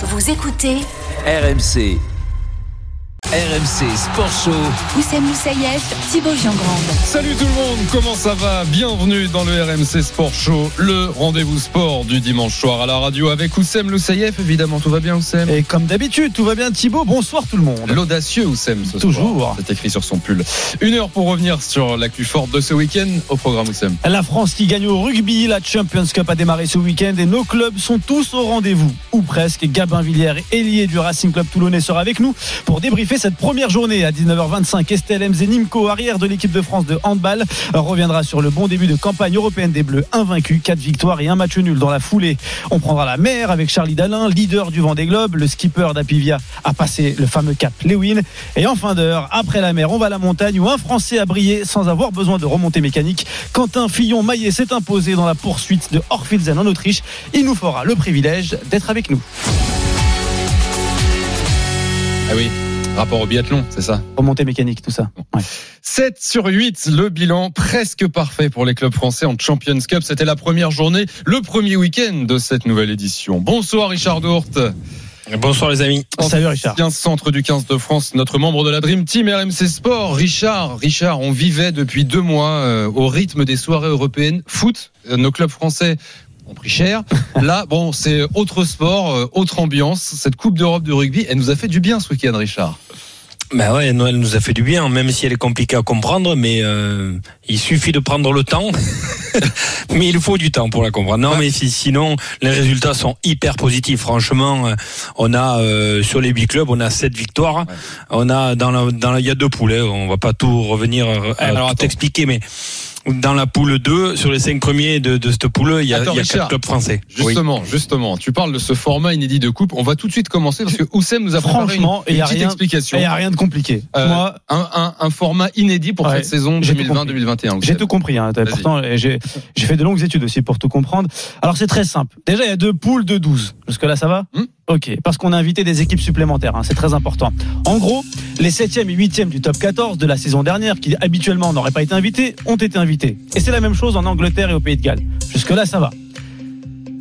Vous écoutez RMC. RMC Sport Show. Oussem Moussaïef, Thibaut Giangrande. Salut tout le monde, comment ça va? Bienvenue dans le RMC Sport Show, le rendez-vous sport du dimanche soir à la radio avec Oussem Loussaïef, évidemment, tout va bien Oussem Et comme d'habitude, tout va bien Thibaut, bonsoir tout le monde. L'audacieux Oussem ce Toujours. soir. C'est écrit sur son pull. Une heure pour revenir sur l'actu forte de ce week-end au programme Oussem. La France qui gagne au rugby, la Champions Cup a démarré ce week-end et nos clubs sont tous au rendez-vous, ou presque. Gabin Villiers, ailier du Racing Club Toulonnais, sera avec nous pour débriefer cette première journée à 19h25. Estelle Mzenimko, arrière de l'équipe de France de handball, reviendra sur le bon début de campagne européenne des Bleus, invaincus, 4 victoires et un match nul dans la foulée. On prendra la mer avec Charlie Dalin, leader du Vendée Globe. Le skipper d'Apivia a passé le fameux cap Lewin. Et en fin d'heure, après la mer, on va à la montagne où un Français a brillé sans avoir besoin de remontée mécanique. Quentin Fillon-Maillet s'est imposé dans la poursuite de Orfilsen en Autriche. Il nous fera le privilège d'être avec nous. Ah oui, rapport au biathlon, c'est ça Remontée mécanique, tout ça. Ouais. 7 sur 8, le bilan presque parfait pour les clubs français en Champions Cup. C'était la première journée, le premier week-end de cette nouvelle édition. Bonsoir Richard Dourte. Bonsoir les amis. Salut Richard. 15 centre du 15 de France, notre membre de la Dream Team RMC Sport, Richard. Richard, on vivait depuis deux mois euh, au rythme des soirées européennes foot. Euh, Nos clubs français ont pris cher. Là, bon, c'est autre sport, euh, autre ambiance. Cette Coupe d'Europe de rugby, elle nous a fait du bien ce week-end, Richard. Ben ouais, Noël nous a fait du bien, même si elle est compliquée à comprendre, mais euh, il suffit de prendre le temps. mais il faut du temps pour la comprendre. Non, mais si- sinon, les résultats sont hyper positifs. Franchement, euh, on a euh, sur les big clubs, on a sept victoires. On a dans la, dans la- il y a deux poules. hein. On va pas tout revenir euh, à Alors, tout attends. expliquer, mais dans la poule 2, sur les cinq premiers de, de cette poule, il y a, Attends, il y a Richard. quatre clubs français. Oui. Justement, justement, tu parles de ce format inédit de coupe. On va tout de suite commencer parce que Oussem nous a préparé une, une n'y a, petite rien- explication. il y a rien de compliqué. Euh, Moi, un, un- un format inédit pour Ouais, cette saison j'ai tout compris. 2020-2021. J'ai tout compris. Hein. Pourtant, j'ai j'ai fait de longues études aussi pour tout comprendre. Alors, c'est très simple. Déjà, il y a deux poules de 12. Jusque-là, ça va? Hmm. Ok. Parce qu'on a invité des équipes supplémentaires. hein. C'est très important. En gros, les 7e et 8e du top 14 de la saison dernière, qui habituellement n'auraient pas été invités, ont été invités. Et c'est la même chose en Angleterre et au Pays de Galles. Jusque-là, ça va.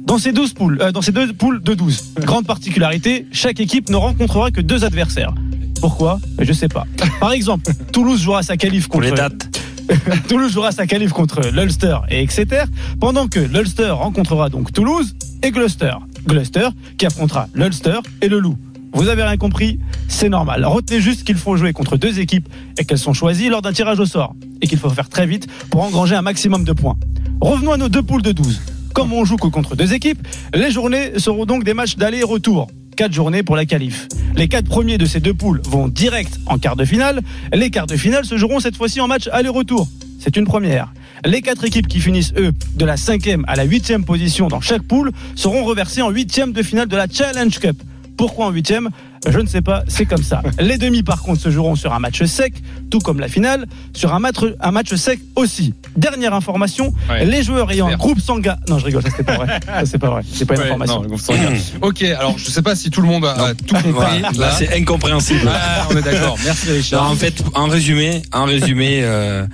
Dans ces, 12 poules, euh, dans ces deux poules de 12, grande particularité, chaque équipe ne rencontrera que deux adversaires. Pourquoi? Je sais pas. Par exemple, Toulouse jouera sa qualif Pour contre les dates. Toulouse jouera sa qualif contre l'Ulster et Exeter, pendant que l'Ulster rencontrera donc Toulouse et Gloucester. Gloucester qui affrontera l'Ulster et le Loup. Vous avez rien compris, c'est normal. Retenez juste qu'il faut jouer contre deux équipes et qu'elles sont choisies lors d'un tirage au sort. Et qu'il faut faire très vite pour engranger un maximum de points. Revenons à nos deux poules de 12. Comme on joue que contre deux équipes, les journées seront donc des matchs d'aller et retour. Quatre journées pour la qualif. Les quatre premiers de ces deux poules vont direct en quart de finale. Les quarts de finale se joueront cette fois-ci en match aller-retour. C'est une première. Les quatre équipes qui finissent, eux, de la cinquième à la huitième position dans chaque poule seront reversées en huitième de finale de la Challenge Cup. Pourquoi en huitième? Je ne sais pas, c'est comme ça. Les demi, par contre, se joueront sur un match sec, tout comme la finale, sur un match, un match sec aussi. Dernière information, Ouais. les joueurs ayant un groupe sanguin... Non, je rigole, ça c'est pas vrai. Ça c'est pas vrai. C'est pas une Ouais, information. non, le groupe sanguin. ok, alors je sais pas si tout le monde a, tout compris. Là, c'est incompréhensible. Ah, on est d'accord. Merci Richard. Non, en fait, en résumé, en résumé, euh,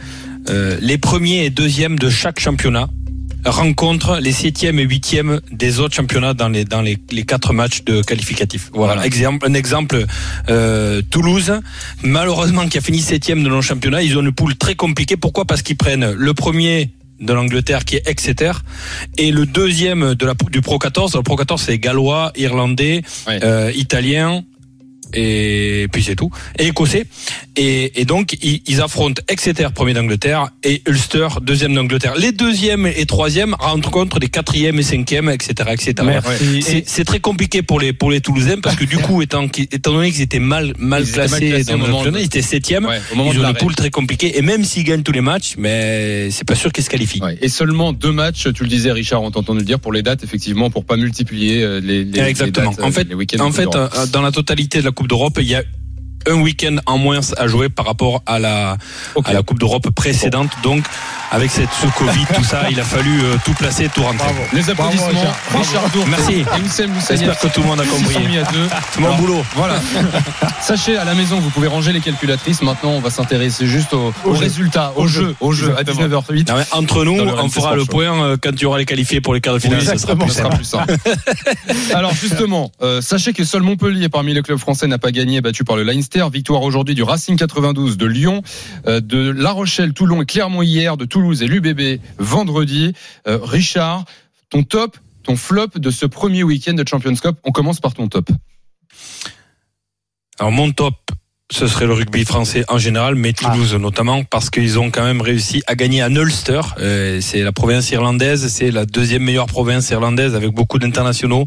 euh, les premiers et deuxièmes de chaque championnat rencontrent les septièmes et huitièmes des autres championnats dans les dans les, les quatre matchs de qualificatifs. Voilà, Voilà. exemple un exemple euh, Toulouse, malheureusement qui a fini septième de nos championnats, ils ont une poule très compliquée. Pourquoi? Parce qu'ils prennent le premier de l'Angleterre qui est Exeter et le deuxième de la du Pro 14 le Pro 14 c'est gallois irlandais Ouais. euh, italien et puis c'est tout. Et écossais. Et, et donc ils, ils affrontent Exeter premier d'Angleterre et Ulster deuxième d'Angleterre. Les deuxièmes et troisièmes rencontrent les quatrièmes et cinquièmes etc etc c'est très compliqué pour les pour les Toulousains parce que du coup étant étant donné qu'ils étaient mal mal Ils étaient mal classés dans le moment de- ils étaient septièmes Ouais, au moment ils de ont une poule très compliquée et même s'ils gagnent tous les matchs mais c'est pas sûr qu'ils se qualifient. Ouais. Et seulement deux matchs, tu le disais Richard, on t'a entendu le dire, pour les dates, effectivement, pour pas multiplier euh, les, les, Exactement. les dates, en fait, les en fait, euh, dans la totalité de la Coupe d'Europe, il y a un week-end en moins à jouer par rapport à la, Ok. à la Coupe d'Europe précédente. Donc, avec cette, ce Covid, tout ça, il a fallu euh, tout placer, tout rentrer. Les applaudissements. Bravo, Richard. Richard Dour Merci. J'espère que tout le monde a compris. C'est mon boulot. Voilà. Sachez à la maison, vous pouvez ranger les calculatrices. Maintenant, on va s'intéresser juste au, au jeu. résultat, au, Au jeu, jeu. au jeu à Exactement. 19h08. Non, mais entre nous, on fera le Show. point euh, quand tu auras les qualifiés pour les quarts de finale. Oui, ça sera plus simple. plus simple. Alors justement, euh, sachez que seul Montpellier parmi les clubs français n'a pas gagné, battu par le Leinster. Victoire aujourd'hui du Racing 92 de Lyon, euh, de La Rochelle, Toulon et Clermont hier, de Toulouse et l'UBB vendredi. Euh, Richard, ton top, ton flop de ce premier week-end de Champions Cup. On commence par ton top. Alors mon top, ce serait le rugby français en général, mais Toulouse notamment, parce qu'ils ont quand même réussi à gagner à Ulster. Euh, c'est la province irlandaise, c'est la deuxième meilleure province irlandaise avec beaucoup d'internationaux,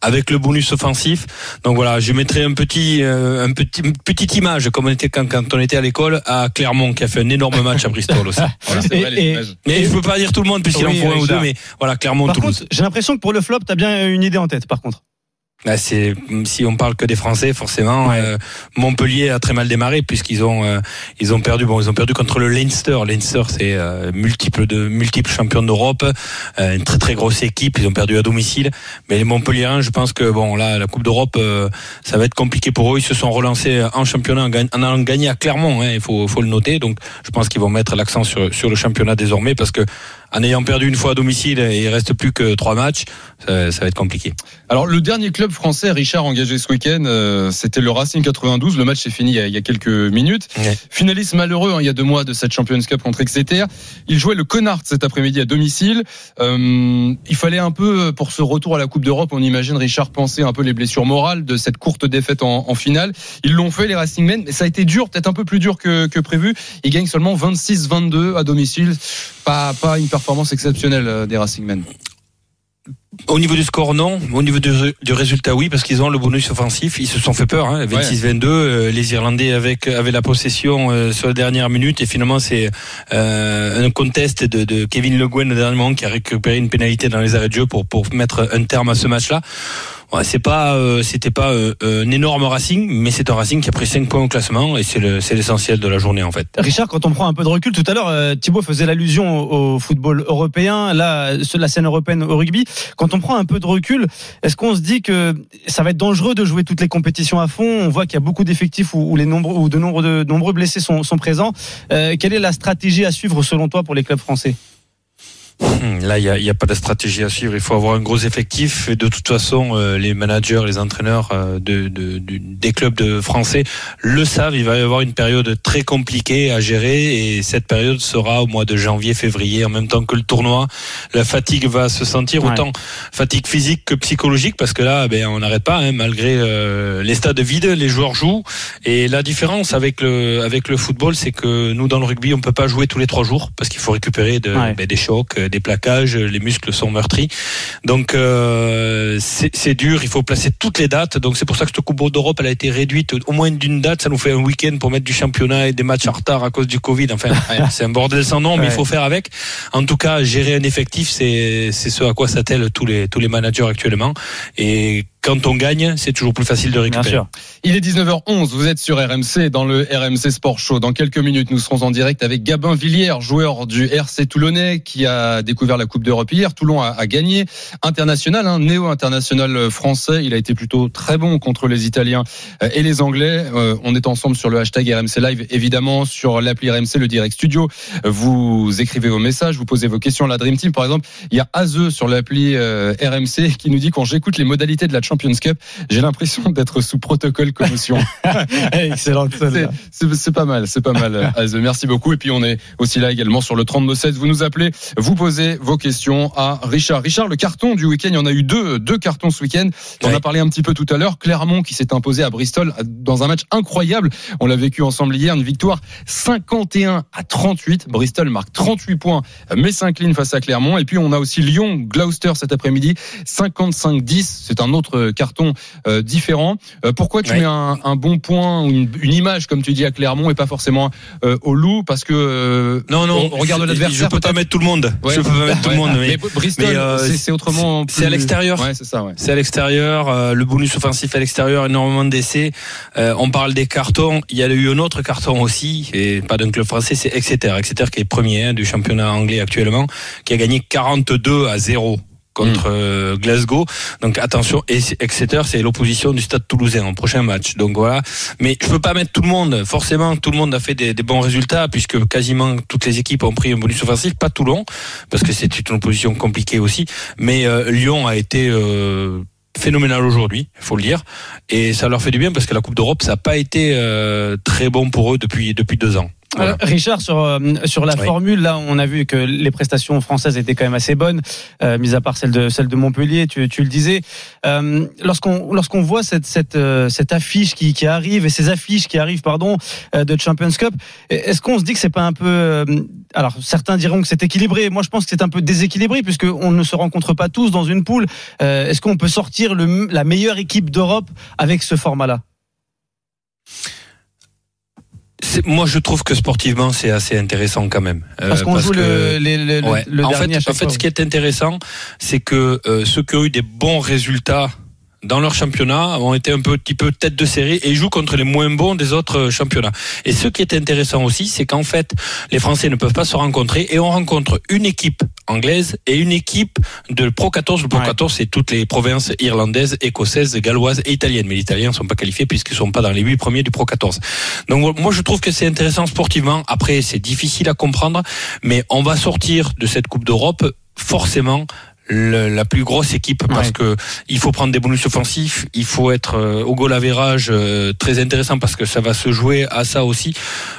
avec le bonus offensif. Donc voilà, je mettrai un petit, euh, un petit, une petite image comme on était quand, quand on était à l'école à Clermont, qui a fait un énorme match à Bristol aussi. Voilà. C'est Et- vrai. Mais je peux pas dire tout le monde puisqu'il Oui, en faut un ou deux, mais voilà, Clermont, Par Toulouse. j'ai l'impression que pour le flop, t'as bien une idée en tête, par contre. C'est si on parle que des Français, forcément, Ouais. euh, Montpellier a très mal démarré puisqu'ils ont euh, ils ont perdu. Bon, ils ont perdu contre le Leinster. Leinster, c'est euh, multiple de multiples champions d'Europe, euh, une très très grosse équipe. Ils ont perdu à domicile. Mais les Montpelliérains, je pense que bon là, la Coupe d'Europe, euh, ça va être compliqué pour eux. Ils se sont relancés en championnat en allant gagner à Clermont. Hein, il faut faut le noter. Donc, je pense qu'ils vont mettre l'accent sur sur le championnat désormais parce que en ayant perdu une fois à domicile, et il reste plus que trois matchs. Ça, ça va être compliqué. Alors le dernier club français, Richard, engagé ce week-end, euh, c'était le Racing 92. Le match s'est fini il y a, il y a quelques minutes. Ouais. Finaliste malheureux hein, il y a deux mois de cette Champions Cup contre Exeter. Il jouait le Connard cet après-midi à domicile. Euh, il fallait un peu, pour ce retour à la Coupe d'Europe, on imagine Richard penser un peu les blessures morales de cette courte défaite en, en finale. Ils l'ont fait les Racingmen, mais ça a été dur, peut-être un peu plus dur que, que prévu. Ils gagnent seulement 26-22 à domicile. Pas, pas une performance exceptionnelle euh, des Racingmen. Au niveau du score, non. Au niveau du, du résultat, oui, parce qu'ils ont le bonus offensif. Ils se sont fait peur. Hein, 26-22. euh, les Irlandais avec avaient la possession euh, sur la dernière minute et finalement c'est euh, un contest de, de Kevin Le Guen au dernier moment qui a récupéré une pénalité dans les arrêts de jeu pour pour mettre un terme à ce match-là. Ouais, c'est pas, euh, c'était pas euh, un énorme Racing, mais c'est un Racing qui a pris 5 points au classement et c'est le, c'est l'essentiel de la journée en fait. Richard, quand on prend un peu de recul, tout à l'heure, euh, Thibaut faisait l'allusion au, football européen, là, la scène européenne au rugby. Quand on prend un peu de recul, est-ce qu'on se dit que ça va être dangereux de jouer toutes les compétitions à fond? On voit qu'il y a beaucoup d'effectifs où, où les nombreux, où de nombreux, de nombreux blessés sont, sont présents. Euh, quelle est la stratégie à suivre selon toi pour les clubs français? Là, il n'y a, a pas de stratégie à suivre. Il faut avoir un gros effectif. Et de toute façon, euh, les managers, les entraîneurs euh, de, de- du- des clubs de français le savent. Il va y avoir une période très compliquée à gérer. Et cette période sera au mois de janvier, février, en même temps que le tournoi. La fatigue va se sentir Ouais. autant fatigue physique que psychologique, parce que là, ben, on n'arrête pas. hein, malgré euh, les stades vides, les joueurs jouent. Et la différence avec le avec le football, c'est que nous, dans le rugby, on peut pas jouer tous les trois jours parce qu'il faut récupérer de, Ouais. ben, des chocs, des plaquages, les muscles sont meurtris. Donc euh, c'est dur, il faut placer toutes les dates. Donc c'est pour ça que cette Coupe d'Europe elle a été réduite au moins d'une date. Ça nous fait un week-end pour mettre du championnat et des matchs en retard à cause du Covid. Enfin, c'est un bordel sans nom, mais il faut faire avec. En tout cas, gérer un effectif, c'est c'est ce à quoi s'attellent tous les tous les managers actuellement. Et quand on gagne, c'est toujours plus facile de Bien récupérer. sûr. Il est 19h11, vous êtes sur RMC dans le RMC Sport Show. Dans quelques minutes, nous serons en direct avec Gabin Villiers, joueur du RC Toulonnais qui a découvert la Coupe d'Europe hier. Toulon a, a gagné. International, hein, néo-international français. Il a été plutôt très bon contre les Italiens euh, et les Anglais. Euh, on est ensemble sur le hashtag RMC Live, évidemment, sur l'appli RMC, le Direct Studio. Euh, Vous écrivez vos messages, vous posez vos questions à la Dream Team. Par exemple, il y a Azeux sur l'appli euh, RMC qui nous dit quand j'écoute les modalités de la Champions Cup, j'ai l'impression d'être sous protocole commotion. Excellent. C'est- pas mal, c'est pas mal. Merci beaucoup. Et puis on est aussi là également sur le 32-16. Vous nous appelez, vous posez vos questions à Richard. Richard, le carton du week-end, il y en a eu deux, deux cartons ce week-end. On Oui. a parlé un petit peu tout à l'heure. Clermont qui s'est imposé à Bristol dans un match incroyable. On l'a vécu ensemble hier, une victoire 51 à 38. Bristol marque 38 points, mais s'incline face à Clermont. Et puis on a aussi Lyon, Gloucester cet après-midi, 55-10. C'est un autre de cartons euh, différents. Euh, pourquoi tu Ouais. mets un, un bon point, ou une, une image, comme tu dis, à Clermont et pas forcément euh, au Loup? Parce que euh, Non, non, on regarde l'adversaire. Je peux pas mettre tout le monde. Ouais. Je peux pas mettre tout le monde, mais, Bristol, mais, euh, c'est- autrement. c'est à l'extérieur. Ouais, c'est ça. C'est à l'extérieur, euh, le bonus offensif à l'extérieur, énormément d'essais. Euh, on parle des cartons. Il y a eu un autre carton aussi, et pas d'un club français, c'est Exeter. Exeter qui est premier hein, du championnat anglais actuellement, qui a gagné 42 à 0 contre euh, Glasgow. Donc attention, et Exeter, c'est l'opposition du Stade Toulousain en prochain match. Donc voilà. Mais je peux pas mettre tout le monde. Forcément, tout le monde a fait des, des bons résultats puisque quasiment toutes les équipes ont pris un bonus offensif. Pas Toulon, parce que c'est une opposition compliquée aussi. Mais euh, Lyon a été euh, phénoménal aujourd'hui, il faut le dire, et ça leur fait du bien parce que la Coupe d'Europe, ça n'a pas été euh, très bon pour eux depuis depuis deux ans. Voilà. Euh, Richard, sur, euh, sur la Oui. formule, là, on a vu que les prestations françaises étaient quand même assez bonnes, euh, mis à part celle de, celle de Montpellier, tu, tu le disais. Euh, lorsqu'on lorsqu'on voit cette, cette, euh, cette affiche qui, qui arrive, et ces affiches qui arrivent, pardon, euh, de Champions Cup, est-ce qu'on se dit que c'est pas un peu... euh, alors, certains diront que c'est équilibré. Moi, je pense que c'est un peu déséquilibré, puisqu'on ne se rencontre pas tous dans une poule. Euh, est-ce qu'on peut sortir le, la meilleure équipe d'Europe avec ce format-là? Moi, je trouve que sportivement, c'est assez intéressant quand même. Euh, Parce qu'on joue que- le, le, le- Ouais. le en dernier à fait, chaque en fait, fois. ce qui est intéressant, c'est que euh, ceux qui ont eu des bons résultats dans leur championnat ont été un petit peu tête de série et jouent contre les moins bons des autres championnats. Et ce qui est intéressant aussi, c'est qu'en fait, les Français ne peuvent pas se rencontrer et on rencontre une équipe anglaise et une équipe de Pro 14. Le Pro Ouais. 14, c'est toutes les provinces irlandaises, écossaises, galloises et italiennes. Mais les Italiens ne sont pas qualifiés puisqu'ils ne sont pas dans les huit premiers du Pro 14. Donc moi, je trouve que c'est intéressant sportivement. Après, c'est difficile à comprendre, mais on va sortir de cette Coupe d'Europe forcément le- la plus grosse équipe parce Ouais. que il faut prendre des bonus offensifs, il faut être euh, au goal average euh, très intéressant parce que ça va se jouer à ça aussi.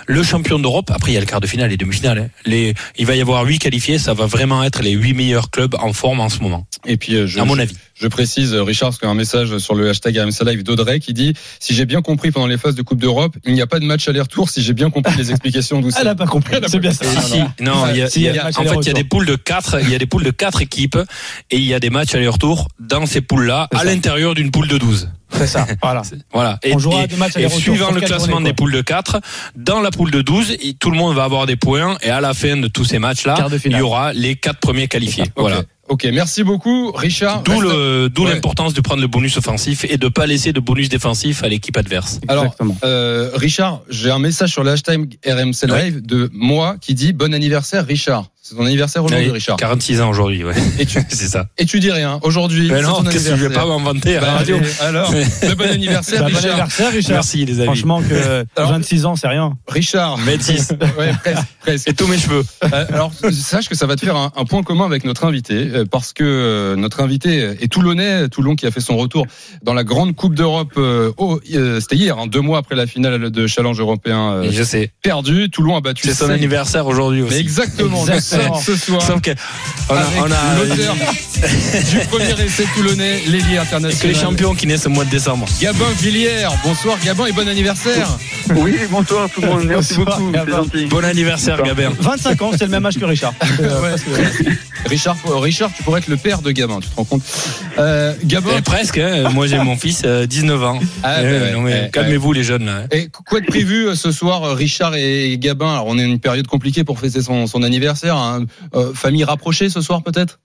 Le champion d'Europe, après il y a le quart de finale et demi-finale. hein. Les, il va y avoir huit qualifiés, ça va vraiment être les huit meilleurs clubs en forme en ce moment, Et puis, euh, je, à mon je- avis. Je précise, euh, Richard, parce qu'il y a un message sur le hashtag RMC Live d'Audrey qui dit Si j'ai bien compris pendant les phases de Coupe d'Europe, il n'y a pas de match aller-retour si j'ai bien compris les explications d'où Elle n'a pas compris. Elle a C'est bien compris. ça. Non, Si, non. si. non, il y a- Si, y a- y en fait, il y a des poules de quatre, il y a des poules de quatre équipes et il y a des matchs aller-retour dans ces poules-là, à l'intérieur d'une poule de 12. C'est ça. Voilà. Voilà. Et, On jouera et- des matchs et aller-retour suivant le classement des poules de 4, dans la poule de 12, et tout le monde va avoir des points et à la fin de tous ces matchs-là, il y aura les quatre premiers qualifiés. Voilà. Ok, merci beaucoup, Richard. D'où Ouais. l'importance de prendre le bonus offensif et de pas laisser de bonus défensif à l'équipe adverse. Alors, euh, Richard, j'ai un message sur le hashtag RMC Live de moi qui dit Bon anniversaire, Richard. C'est ton anniversaire aujourd'hui, Richard. 46 ans aujourd'hui, ouais. Et tu, c'est ça. et tu dis rien. Aujourd'hui, Mais c'est non, ton qu'est-ce que je vais pas m'inventer à Bah, la radio. allez, alors, le bon anniversaire, Bah, bon Richard. anniversaire, Richard. Merci les amis. Franchement, que Alors- 26 ans, c'est rien. Richard. 26. Ouais, presque, presque. Et tous mes cheveux. Euh, alors, sache que ça va te faire un, un point commun avec notre invité, euh, parce que euh, notre invité est Toulonnais, Toulon qui a fait son retour dans la grande Coupe d'Europe. euh, C'était hier, hein, deux mois après la finale de Challenge européen euh, je sais. perdu. Toulon a battu. C'est son anniversaire aujourd'hui Mais aussi. exactement, Exactement. Ce soir. Sauf que on a, avec on a l'auteur du premier essai toulonnais, l'ailier que les international. champions qui naissent au mois de décembre. Gabin Villiers, bonsoir Gabin et bon anniversaire. Oui, bonsoir tout le monde, merci Bonsoir, beaucoup, Gabin. Bon anniversaire, Gabin. 25 ans, c'est le même âge que Richard. Euh, Ouais. parce que- Richard, euh, Richard, tu pourrais être le père de Gabin, tu te rends compte euh, Gabin, Eh, presque, hein. moi j'ai mon fils, euh, 19 ans. Ah, Eh, ouais, non, mais ouais, calmez-vous les jeunes là. hein. Et quoi de prévu euh, ce soir, euh, Richard et Gabin? Alors, on est une période compliquée pour fêter son, son anniversaire. hein. Euh, famille rapprochée ce soir, peut-être?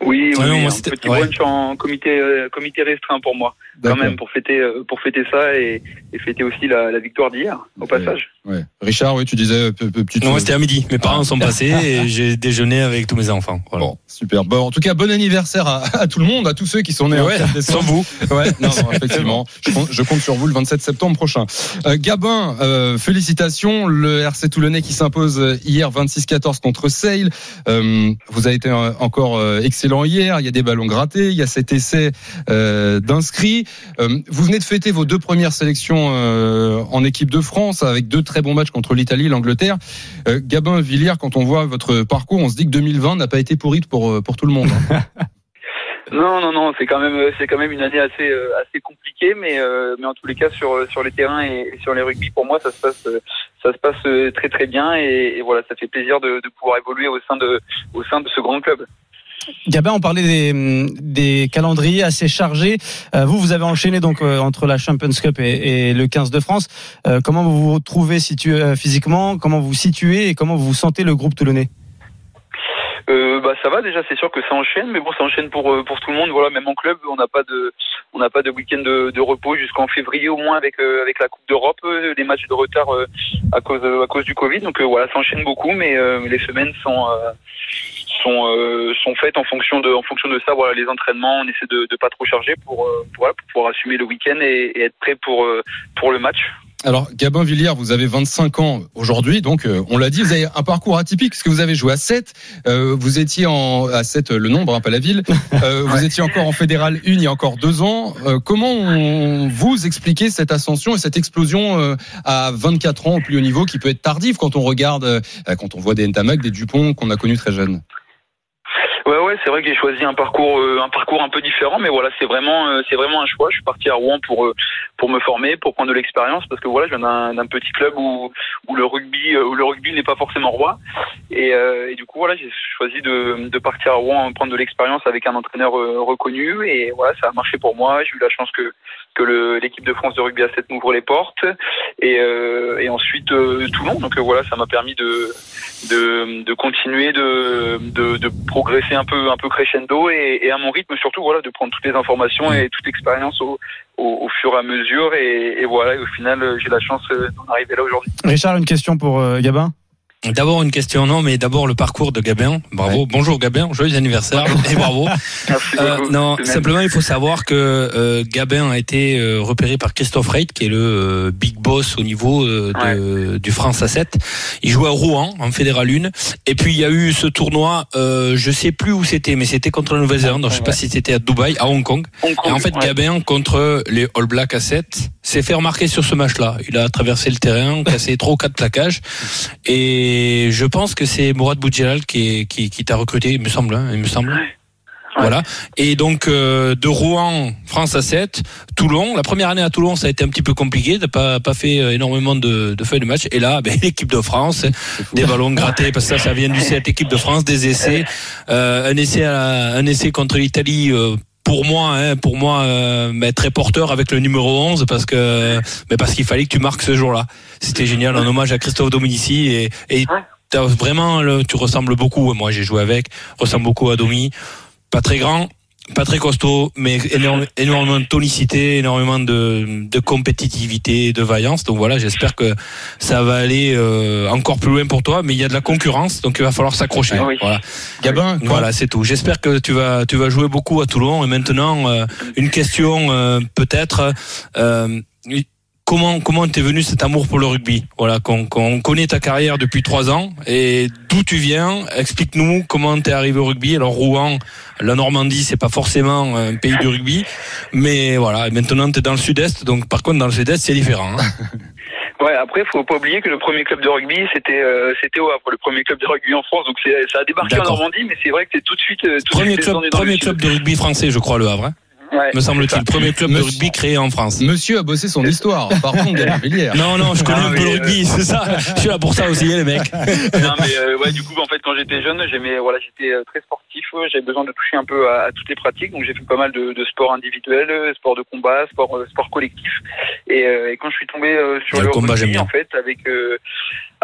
Oui, oui, Ah non, oui, moi, un petit ouais. brunch en comité, euh, comité restreint pour moi, quand même, pour fêter, euh, pour fêter ça et, et fêter aussi la, la victoire d'hier, au passage. Ouais. Richard, oui, tu disais euh, pe- pe- petite. Non, c'était à midi. Mes parents Ah. sont passés et j'ai déjeuné avec tous mes enfants. Voilà. Bon, super. Bon, en tout cas, bon anniversaire à, à tout le monde, à tous ceux qui sont nés Ouais, 4 sans vous. Ouais, non, non, effectivement. Je compte, je compte sur vous le 27 septembre prochain. Euh, Gabin, euh, félicitations. Le RC Toulonnais qui s'impose euh, hier 26-14 contre Sale. Euh, vous avez été euh, encore excellent hier. Il y a des ballons grattés. Il y a cet essai euh, d'inscrits. Euh, vous venez de fêter vos deux premières sélections euh, en équipe de France avec deux très bons matchs contre l'Italie et l'Angleterre. Euh, Gabin, Villiers, quand on voit votre parcours, on se dit que 2020 n'a pas été pourri pour, euh, pour tout le monde. hein. Non, non, non, c'est quand même, euh, c'est quand même une année assez, euh, assez compliquée, mais, euh, mais en tous les cas sur, sur les terrains et, sur les rugby, pour moi, ça se passe, ça se passe très très bien et, et voilà, ça fait plaisir de, de pouvoir évoluer au sein de, au sein de ce grand club. Gabin, on parlait des, des calendriers assez chargés. Euh, vous, vous avez enchaîné donc euh, entre la Champions Cup et, et le 15 de France. Euh, comment vous vous trouvez situé physiquement? Comment vous vous situez? Et comment vous sentez le groupe toulonnais? Euh, bah ça va déjà, c'est sûr que ça enchaîne, mais bon ça enchaîne pour euh, pour tout le monde. Voilà, même en club, on n'a pas de on n'a pas de week-end de, de repos jusqu'en février au moins avec euh, avec la Coupe d'Europe, euh, des matchs de retard euh, à cause à cause du Covid. Donc euh, voilà, ça enchaîne beaucoup, mais les semaines sont sont sont faites en fonction de en fonction de ça. Voilà, les entraînements, on essaie de, de pas trop charger pour, pour, voilà, pour pouvoir assumer le week-end et, et être prêt pour pour le match. Alors, Gabin Villiers, vous avez 25 ans aujourd'hui, donc euh, on l'a dit, vous avez un parcours atypique, parce que vous avez joué à 7, euh, vous étiez en, à 7, le nombre, hein, pas la ville, euh, vous étiez encore en Fédéral 1 il y a encore deux ans. Euh, comment on, vous expliquez cette ascension et cette explosion euh, à 24 ans au plus haut niveau qui peut être tardive quand on regarde, euh, quand on voit des Ntamak, des Dupont qu'on a connus très jeunes? Ouais, c'est vrai que j'ai choisi un parcours, euh, un parcours un peu différent, mais voilà, c'est vraiment, euh, c'est vraiment un choix. Je suis parti à Rouen pour euh, pour me former, pour prendre de l'expérience, parce que voilà, je viens d'un petit club où où le rugby, où le rugby n'est pas forcément roi, et, du coup voilà, j'ai choisi de de partir à Rouen prendre de l'expérience avec un entraîneur reconnu, et voilà, ça a marché pour moi. J'ai eu la chance que que l'équipe de France de rugby à 7 m'ouvre les portes, et euh, et ensuite euh, Toulon. Donc voilà, ça m'a permis de de, continuer de, de progresser un peu un peu crescendo et, à mon rythme surtout voilà de prendre toutes les informations et toute l'expérience au, fur et à mesure et, et voilà et au final j'ai la chance euh, d'en arriver là aujourd'hui. Richard, une question pour euh, Gabin? D'abord une question, non, mais d'abord le parcours de Gabin. Bravo. Bonjour Gabin, joyeux anniversaire et bravo. Euh, non, simplement il faut savoir que euh, Gabin a été euh, repéré par Christophe Reit, qui est le euh, big boss au niveau euh, du France A7. Il jouait à Rouen en Fédéral 1. Et puis il y a eu ce tournoi, euh, je sais plus où c'était, mais c'était contre la Nouvelle-Zélande. Je sais pas si c'était à Dubaï, à Hong Kong. Hong Et en fait. Gabin contre les All Blacks à 7 s'est fait remarquer sur ce match-là. Il a traversé le terrain, cassé trois ou quatre plaquages. Et je pense que c'est Mourad Boudjelal qui, est- qui, qui t'a recruté, il me semble. hein, il me semble. Voilà. Et donc euh, de Rouen, France à 7, Toulon. La première année à Toulon, ça a été un petit peu compliqué, t'as pas pas fait euh, énormément de, de feuilles de match. Et là, ben, l'équipe de France, des ballons grattés parce que ça, ça vient du 7, équipe de France, des essais, euh, un essai à un essai contre l'Italie. euh, pour moi, hein, pour moi, euh, mais très porteur avec le numéro 11 parce que, mais parce qu'il fallait que tu marques ce jour-là. C'était génial, un hommage à Christophe Dominici et, et t'as vraiment, le- tu ressembles beaucoup. Moi, j'ai joué avec, ressemble beaucoup à Domi. Pas très grand, pas très costaud, mais énorme- énormément de tonicité, énormément de, de compétitivité, de vaillance. Donc voilà, j'espère que ça va aller euh, encore plus loin pour toi. Mais il y a de la concurrence, donc il va falloir s'accrocher. Ah oui. Voilà. Gabin, Voilà, c'est tout. J'espère que tu vas tu vas jouer beaucoup à Toulon. Et maintenant, euh, une question euh, peut-être. Comment comment t'es venu cet amour pour le rugby? Voilà, qu'on connaît ta carrière depuis trois ans et d'où tu viens? Explique-nous comment t'es arrivé au rugby. Alors Rouen, la Normandie, c'est pas forcément un pays du rugby, mais voilà. Maintenant t'es dans le Sud-Est, donc par contre dans le Sud-Est c'est différent. hein. Ouais, après, faut pas oublier que le premier club de rugby, c'était euh, c'était au Havre, le premier club de rugby en France. Donc c'est ça a débarqué en. Normandie, mais c'est vrai que c'est tout de suite euh, tout de Premier suite club premier club de rugby français, je crois le Havre. hein, Ouais, me semble-t-il, premier club de rugby créé en France. Monsieur a bossé son histoire. Pardon, Gabin Villiers. Non, non, je connais Ah, un peu le euh, rugby, c'est ça. Je suis là pour ça aussi, les mecs. non mais euh, ouais du coup en fait quand j'étais jeune j'aimais voilà j'étais euh, très sportif euh, j'avais besoin de toucher un peu à, à toutes les pratiques donc j'ai fait pas mal de, de sports individuels euh, sports de combat sport euh, sport collectif et, euh, et quand je suis tombé euh, sur Ouais, le, le combat, rugby en fait avec euh,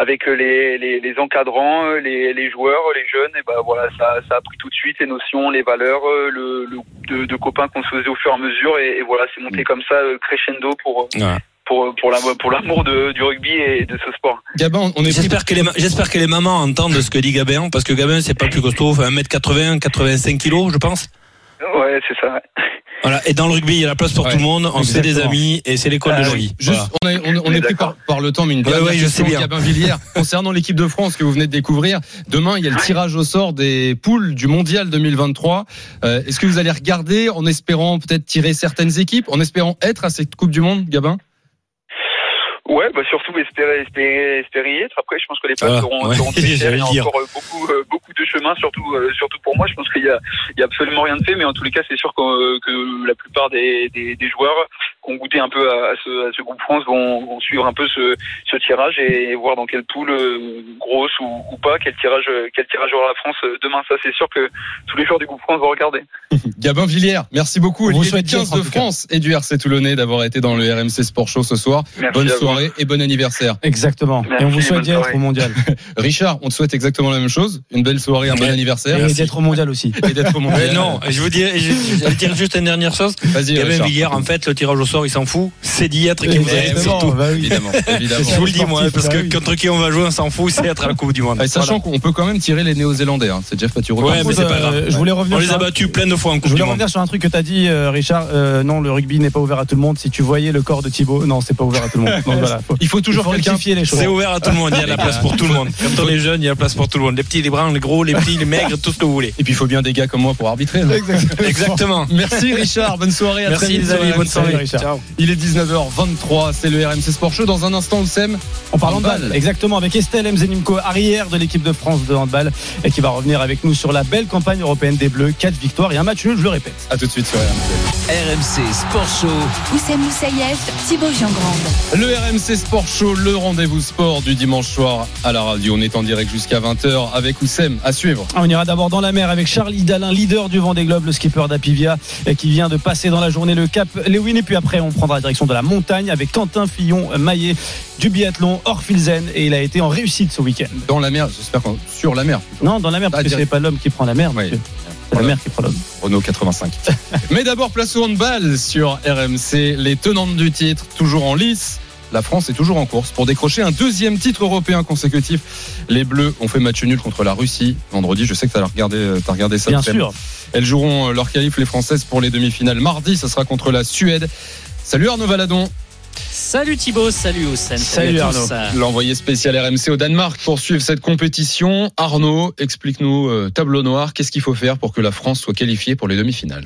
avec euh, les, les, les encadrants euh, les, les joueurs les jeunes et ben voilà ça ça a pris tout de suite les notions les valeurs euh, le, le groupe de, de copains qu'on se faisait au fur et à mesure et, et voilà c'est monté comme ça crescendo pour Ouais. pour pour la pour l'amour de, du rugby et de ce sport Gabin, on est pris J'espère que les j'espère que les mamans entendent ce que dit Gabin parce que Gabin c'est pas plus costaud, fait 1m80, 85 kilos, je pense. ouais c'est ça ouais. Voilà, et dans le rugby, il y a la place pour Ouais, tout le monde, on se fait des amis et c'est l'école Ah de la vie. Juste, on, est- on est- on est pris par, par le temps, mais une dernière ouais, je question, sais bien. Gabin Villiers, concernant l'équipe de France que vous venez de découvrir. Demain, il y a le tirage au sort des poules du Mondial 2023. Euh, Est-ce que vous allez regarder en espérant peut-être tirer certaines équipes, en espérant être à cette Coupe du Monde, Gabin? Ouais, bah surtout espérer, espérer, espérer y être. Après, je pense que les places Ah, seront, ouais, seront très chères. Il y a encore beaucoup, euh, beaucoup de chemin, surtout, euh, surtout pour moi. Je pense qu'il y a, il y a absolument rien de fait, mais en tous les cas, c'est sûr que, que la plupart des, des, des joueurs qui ont goûté un peu à, à ce, à ce groupe France vont, vont suivre un peu ce, ce tirage et voir dans quelle poule, euh, grosse ou, ou pas, quel tirage, quel tirage aura la France euh, demain. Ça, c'est sûr que tous les joueurs du groupe France vont regarder. Gabin Villiers, merci beaucoup. On vous Olivier souhaite du 15 d'être, en de. France et du RC Toulonnais d'avoir été dans le RMC Sport Show ce soir. Merci Bonne soirée et bon anniversaire. Exactement. Merci, et on vous souhaite d'y être au mondial. Richard, on te souhaite exactement la même chose. Une belle soirée, un bon anniversaire. Et d'être au mondial aussi. Et d'être au Mais mondial. non, je vous dis, je, je vais dire juste une dernière chose. Vas-y, Gabin. Villiers, en fait, le tirage au sort, il s'en fout. C'est d'y être qui vous surtout. bah oui. Évidemment, évidemment. Je vous le dis, moi, parce bah que contre qui on va jouer, on s'en fout, c'est être à la Coupe du Monde. Ah, et sachant qu'on peut quand même tirer les Néo-Zélandais. hein. C'est Jeff Paturo. Ouais, mais c'est pas Euh, grave. Je voulais revenir On les a battus plein de fois en Je Coupe voulais du Monde. revenir sur un truc que tu as dit, euh, Richard. Euh, non, le rugby n'est pas ouvert à tout le monde. Si tu voyais le corps de Thibaut, non, c'est pas ouvert à tout le monde. Donc voilà, faut, Il faut il toujours rectifier les choses. C'est ouvert à tout le monde, il y a la place pour tout le monde. Quand on est jeune, il y a la place pour tout le monde. Les petits, les bruns, les gros, les petits, les maigres, tout ce que vous voulez. Et puis il faut bien des gars comme moi pour arbitrer. hein. Exactement. Merci Richard, bonne soirée. À très Merci les amis, bonne soirée. Richard. Ciao. Il est 19h23, c'est le RMC Sport Show. Dans un instant, Oussem, En parlant de Handball. exactement, avec Estelle Mzenimko, arrière de l'équipe de France de handball, et qui va revenir avec nous sur la belle campagne européenne des Bleus. 4 victoires et un match nul, je le répète. à tout de suite sur RMC. RMC Sport Show. Oussem Moussaïef, Thibaut Giangrande. Le RMC Sport Show, le rendez-vous sport du dimanche soir à la radio. On est en direct jusqu'à 20h avec Oussem à suivre. On ira d'abord dans la mer avec Charlie Dalin, leader du Vendée Globe, le skipper d'Apivia, qui vient de passer dans la journée le cap Lewin. Et puis après, on prendra la direction de la montagne avec Quentin Fillon-Maillet du biathlon Orfilzen. Et il a été en réussite ce week-end. Dans la mer, j'espère qu'on sur la mer. Non, dans la mer, parce Ah, que c'est pas l'homme qui prend la mer, Oui. C'est la mer qui prend l'homme. Renault 85. Mais d'abord, place au handball sur RMC. Les tenantes du titre, toujours en lice. La France est toujours en course pour décrocher un deuxième titre européen consécutif. Les Bleus ont fait match nul contre la Russie vendredi. Je sais que tu as regardé, as regardé ça. Bien sûr. Elles joueront euh, leur qualif, les Françaises, pour les demi-finales. Mardi, ça sera contre la Suède. Salut Arnaud Valadon, Salut Thibaut, salut Oussem. Salut. Arnaud. l'envoyé spécial RMC au Danemark pour suivre cette compétition. Arnaud, explique-nous, euh, tableau noir, qu'est-ce qu'il faut faire pour que la France soit qualifiée pour les demi-finales?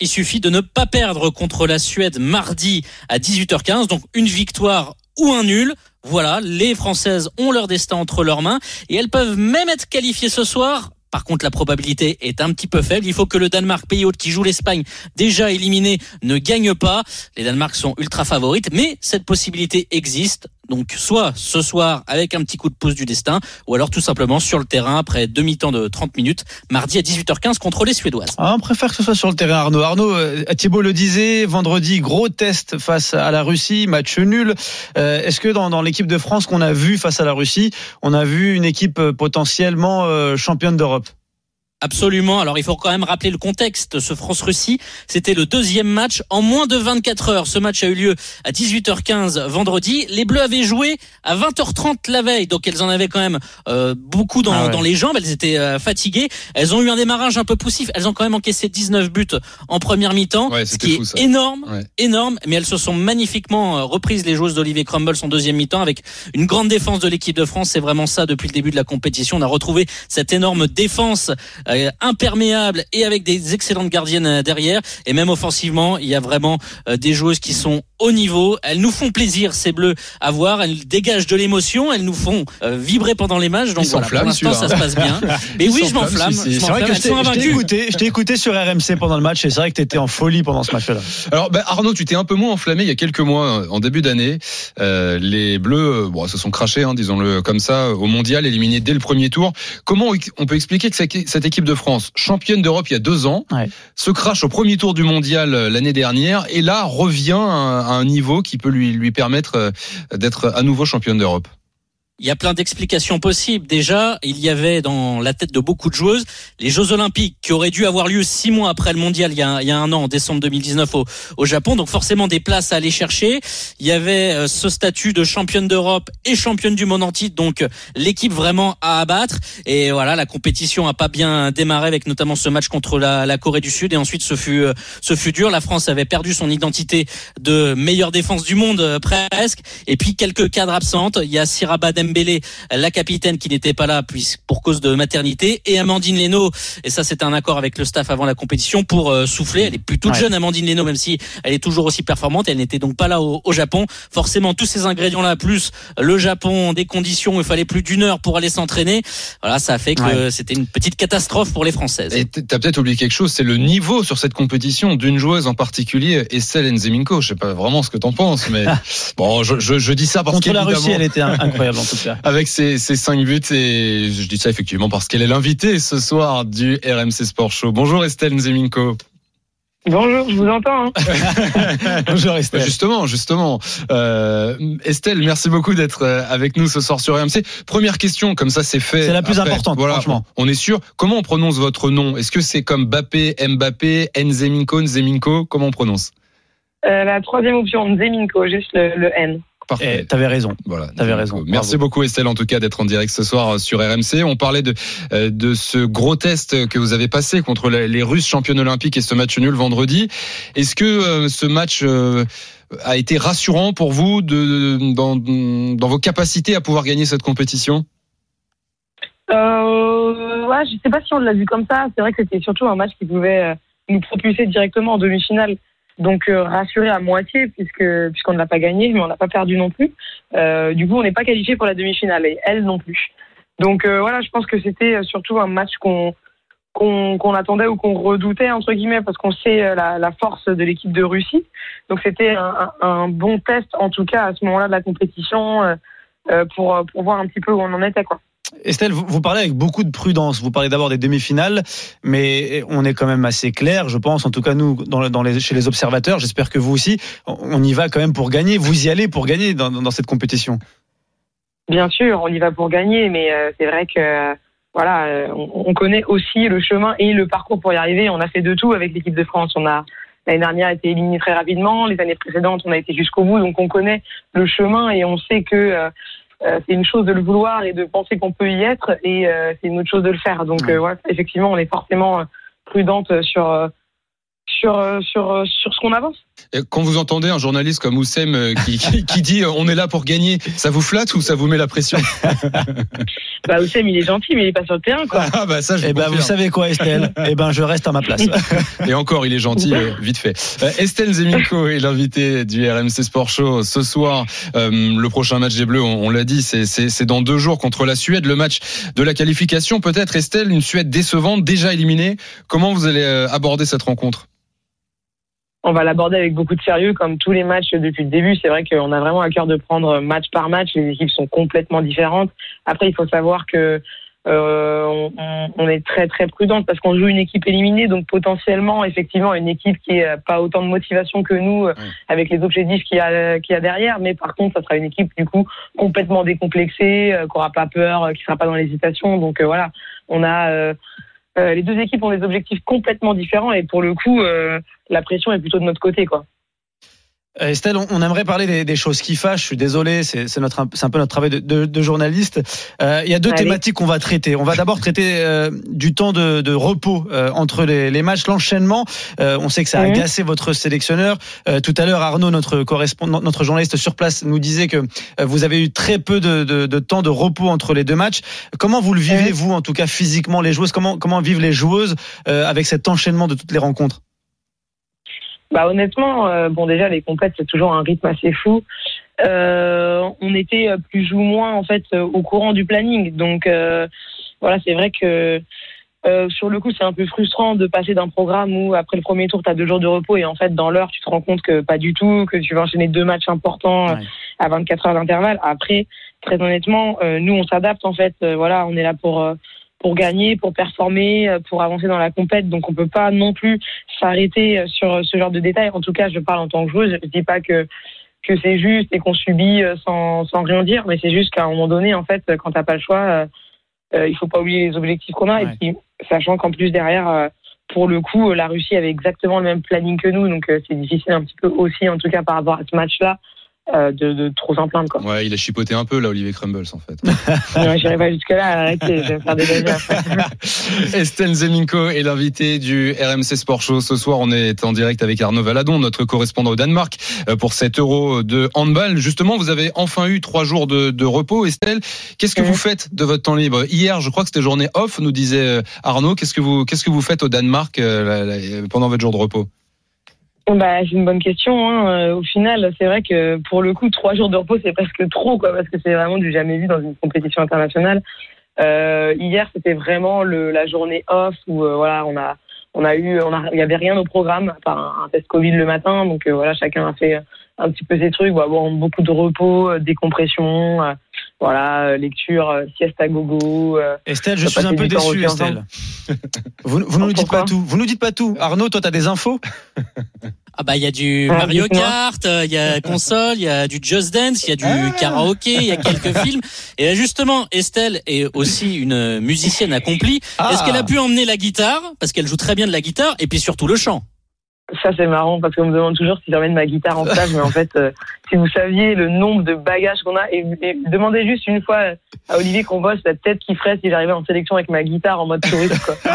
Il suffit de ne pas perdre contre la Suède mardi à 18h15, donc une victoire ou un nul. Voilà, les Françaises ont leur destin entre leurs mains et elles peuvent même être qualifiées ce soir. Par contre, la probabilité est un petit peu faible. Il faut que le Danemark, pays hôte qui joue l'Espagne, déjà éliminé, ne gagne pas. Les Danemark sont ultra favorites, mais cette possibilité existe. Donc, soit ce soir avec un petit coup de pouce du destin, ou alors tout simplement sur le terrain après demi-temps de 30 minutes, mardi à 18h15 contre les Suédoises. Ah, on préfère que ce soit sur le terrain, Arnaud. Arnaud, euh, Thibaut le disait, vendredi, gros test face à la Russie, match nul. Euh, Est-ce que dans, l'équipe de France qu'on a vu face à la Russie, on a vu une équipe euh, potentiellement championne d'Europe? Absolument. Alors il faut quand même rappeler le contexte. Ce France-Russie, c'était le deuxième match en moins de 24 heures. Ce match a eu lieu à 18h15 vendredi. Les Bleus avaient joué à 20h30 la veille, donc elles en avaient quand même euh, beaucoup dans, Ah ouais. dans les jambes. Elles étaient euh, fatiguées. Elles ont eu un démarrage un peu poussif. Elles ont quand même encaissé 19 buts en première mi-temps, Ouais, ce qui fou, est ça. énorme, Ouais. énorme. Mais elles se sont magnifiquement euh, reprises les joueuses d'Olivier Crumble en deuxième mi-temps avec une grande défense de l'équipe de France. C'est vraiment ça depuis le début de la compétition. On a retrouvé cette énorme défense euh, imperméable et avec des excellentes gardiennes euh, derrière. Et même offensivement, il y a vraiment euh, des joueuses qui sont au niveau. Elles nous font plaisir, ces bleus, à voir. Elles dégagent de l'émotion. Elles nous font euh, vibrer pendant les matchs. Donc Il voilà, pour l'instant, ça se passe bien. Mais oui, je m'enflamme. C'est vrai que je t'ai écouté, je t'ai écouté sur RMC pendant le match et c'est vrai que t'étais en folie pendant ce match-là. Alors bah, Arnaud, tu t'es un peu moins enflammé il y a quelques mois, euh, en début d'année. Euh, les Bleus, bon, se sont crachés, hein, disons-le comme ça, au Mondial, éliminés dès le premier tour. Comment on peut expliquer que cette équipe de France, championne d'Europe il y a deux ans, Ouais. se crache au premier tour du Mondial l'année dernière et là revient un, à un niveau qui peut lui lui permettre euh, d'être à nouveau championne d'Europe Il y a plein d'explications possibles. Déjà, il y avait dans la tête de beaucoup de joueuses les Jeux Olympiques qui auraient dû avoir lieu six mois après le Mondial, il y a, il y a un an, en décembre 2019 au, au Japon. Donc forcément des places à aller chercher. Il y avait euh, ce statut de championne d'Europe et championne du monde en titre. Donc euh, l'équipe vraiment à abattre. Et voilà, la compétition a pas bien démarré avec notamment ce match contre la, la Corée du Sud. Et ensuite, ce fut, euh, ce fut dur. La France avait perdu son identité de meilleure défense du monde presque. Et puis quelques cadres absentes. Il y a Siraba Dembélé la capitaine qui n'était pas là puis pour cause de maternité, et Amandine Leno. Et ça, c'est un accord avec le staff avant la compétition pour euh, souffler. Elle est plus toute Ouais. jeune, Amandine Leno, même si elle est toujours aussi performante. Elle n'était donc pas là au, au Japon. Forcément, tous ces ingrédients-là, plus le Japon, des conditions où il fallait plus d'une heure pour aller s'entraîner. Voilà, ça a fait que Ouais. c'était une petite catastrophe pour les Françaises. Et t'as peut-être oublié quelque chose, c'est le niveau sur cette compétition d'une joueuse en particulier, Estelle Nzeminko. Je sais pas vraiment ce que t'en penses, mais bon, je, je, je dis ça parce Contre la Russie, elle était in- incroyable en tout cas. Avec ses, ses cinq buts et je dis ça effectivement parce qu'elle est l'invitée ce soir du RMC Sport Show. Bonjour Estelle Nzeminko. Bonjour, je vous entends. hein. Bonjour Estelle. Justement, justement. Euh, Estelle, merci beaucoup d'être euh, avec nous ce soir sur RMC. Première question, comme ça c'est fait. C'est la plus importante, Voilà, franchement. On est sûr. Comment on prononce votre nom? Est-ce que c'est comme Bappé, Mbappé, Nzeminko, Nzeminko? Comment on prononce? Euh, la troisième option, Nzeminko, juste le, le N. Parfait. Eh, T'avais raison. Voilà. T'avais raison. Merci beaucoup Estelle en tout cas d'être en direct ce soir sur RMC. On parlait de euh, de ce gros test que vous avez passé contre les Russes championnes olympiques et ce match nul vendredi. Est-ce que euh, ce match euh, a été rassurant pour vous de dans dans vos capacités à pouvoir gagner cette compétition? Euh, ouais, je sais pas si on l'a vu comme ça. C'est vrai que c'était surtout un match qui pouvait euh, nous propulser directement en demi-finale. Donc euh, rassuré à moitié puisque puisqu'on ne l'a pas gagné, mais on n'a pas perdu non plus. Euh, du coup, on n'est pas qualifié pour la demi-finale et elle non plus. Donc euh, voilà, je pense que c'était euh, surtout un match qu'on qu'on qu'on attendait ou qu'on redoutait entre guillemets parce qu'on sait euh, la, la force de l'équipe de Russie. Donc c'était un, un, bon test en tout cas à ce moment-là de la compétition euh, pour pour voir un petit peu où on en était quoi. Estelle, vous, parlez avec beaucoup de prudence. Vous parlez d'abord des demi-finales, mais on est quand même assez clair, je pense, en tout cas nous, chez les observateurs, j'espère que vous aussi, on y va quand même pour gagner. Vous y allez pour gagner dans, cette compétition. Bien sûr, on y va pour gagner, mais euh, c'est vrai que euh, voilà, euh, on, on connaît aussi le chemin et le parcours pour y arriver. On a fait de tout avec l'équipe de France. On a l'année dernière été éliminé très rapidement, les années précédentes on a été jusqu'au bout, donc on connaît le chemin et on sait que euh, c'est une chose de le vouloir et de penser qu'on peut y être, et euh, c'est une autre chose de le faire. Donc Ouais. euh, ouais, effectivement, on est forcément prudente sur sur sur sur ce qu'on avance. Et Quand vous entendez un journaliste comme Oussem euh, qui, qui, qui dit euh, on est là pour gagner, ça vous flatte ou ça vous met la pression? Bah Oussem, il est gentil, mais il est pas sur le terrain, quoi. Ah bah ça je Eh ben, vous savez quoi, Estelle? Eh ben, je reste à ma place. Et encore, il est gentil, euh, vite fait. Euh, Estelle Zeminko est l'invitée du RMC Sport Show ce soir. Euh, le prochain match des Bleus, on, on l'a dit, c'est- dans deux jours contre la Suède. Le match de la qualification, peut-être Estelle, une Suède décevante, déjà éliminée. Comment vous allez euh, aborder cette rencontre? On va l'aborder avec beaucoup de sérieux, comme tous les matchs depuis le début. C'est vrai qu'on a vraiment à cœur de prendre match par match. Les équipes sont complètement différentes. Après, il faut savoir que euh, on, est très très prudente parce qu'on joue une équipe éliminée, donc potentiellement, effectivement, une équipe qui est pas autant de motivation que nous, euh, avec les objectifs qu'il y a qu'il y a derrière. Mais par contre, ça sera une équipe du coup complètement décomplexée, euh, qui aura pas peur, qui sera pas dans l'hésitation. Donc euh, voilà, on a les deux équipes ont des objectifs complètement différents et pour le coup, euh, la pression est plutôt de notre côté, quoi. Euh, Estelle, on, aimerait parler des, des choses qui fâchent. Je suis désolé, c'est notre, c'est un peu notre travail de, de, de journaliste. Euh, il y a deux Allez. thématiques qu'on va traiter. On va d'abord traiter euh, du temps de, de repos euh, entre les, les matchs, l'enchaînement. Euh, on sait que ça a Mhm. agacé votre sélectionneur. Euh, tout à l'heure, Arnaud, notre correspondant, notre journaliste sur place, nous disait que vous avez eu très peu de, de, de temps de repos entre les deux matchs. Comment vous le vivez, Mhm. vous, en tout cas physiquement, les joueuses? Comment comment vivent les joueuses euh, avec cet enchaînement de toutes les rencontres? Bah honnêtement, euh, bon déjà les compètes c'est toujours un rythme assez fou. Euh, on était plus ou moins en fait euh, au courant du planning, donc euh, voilà c'est vrai que euh, sur le coup c'est un peu frustrant de passer d'un programme où après le premier tour tu as deux jours de repos et en fait dans l'heure tu te rends compte que pas du tout, que tu vas enchaîner deux matchs importants euh, Ouais. à 24 heures d'intervalle. Après très honnêtement euh, nous on s'adapte en fait, Euh, voilà on est là pour euh, pour gagner, pour performer, euh, pour avancer dans la compète. Donc on peut pas non plus s'arrêter euh, sur ce genre de détails. En tout cas, je parle en tant que joueuse. Je dis pas que que c'est juste et qu'on subit euh, sans sans rien dire, mais c'est juste qu'à un moment donné, en fait, quand t'as pas le choix, euh, euh, il faut pas oublier les objectifs qu'on a. Ouais. Et puis, sachant qu'en plus derrière, euh, pour le coup, euh, la Russie avait exactement le même planning que nous, donc euh, c'est difficile un petit peu aussi, en tout cas par rapport à ce match-là, euh, de, de trop s'en plaindre. Quoi. Ouais, il a chipoté un peu là, Olivier Crumbles en fait. Ouais, J'irai pas jusque-là, arrêtez, je vais me faire après. Estelle Zeminko est l'invité du RMC Sport Show. Ce soir, on est en direct avec Arnaud Valadon, notre correspondant au Danemark, euh, pour cet euro de handball. Justement, vous avez enfin eu trois jours de, de repos. Estelle, qu'est-ce que vous faites de votre temps libre? Hier, je crois que c'était journée off, nous disait euh, Arnaud. Qu'est-ce que vous, qu'est-ce que vous faites au Danemark euh, pendant votre jour de repos? Bah, c'est une bonne question. Hein. Euh, Au final, c'est vrai que pour le coup, trois jours de repos, c'est presque trop, quoi, parce que c'est vraiment du jamais vu dans une compétition internationale. Euh, hier, c'était vraiment le, la journée off où euh, voilà, on a, on a eu, on a, il y avait rien au programme, à part un, test Covid le matin, donc euh, voilà, chacun a fait un petit peu ses trucs. Bon, beaucoup de repos, euh, décompression, euh, voilà, euh, lecture, euh, sieste à gogo. euh, Estelle, je suis un peu déçu, Estelle. Vous, vous ne nous dites pas tout. Vous nous dites pas tout. Arnaud, toi, t'as des infos? Ah bah il y a du Ah, Mario. Kart, il y a console, il y a du Just Dance, il y a du Ah. karaoké, il y a quelques films. Et là, justement, Estelle est aussi une musicienne accomplie. Ah. Est-ce qu'elle a pu emmener la guitare? Parce qu'elle joue très bien de la guitare et puis surtout le chant Ça, c'est marrant parce qu'on me demande toujours si j'emmène ma guitare en stage, mais en fait, euh, si vous saviez le nombre de bagages qu'on a, et, demandez juste une fois à Olivier qu'on bosse la tête qu'il ferait si j'arrivais en sélection avec ma guitare en mode touriste.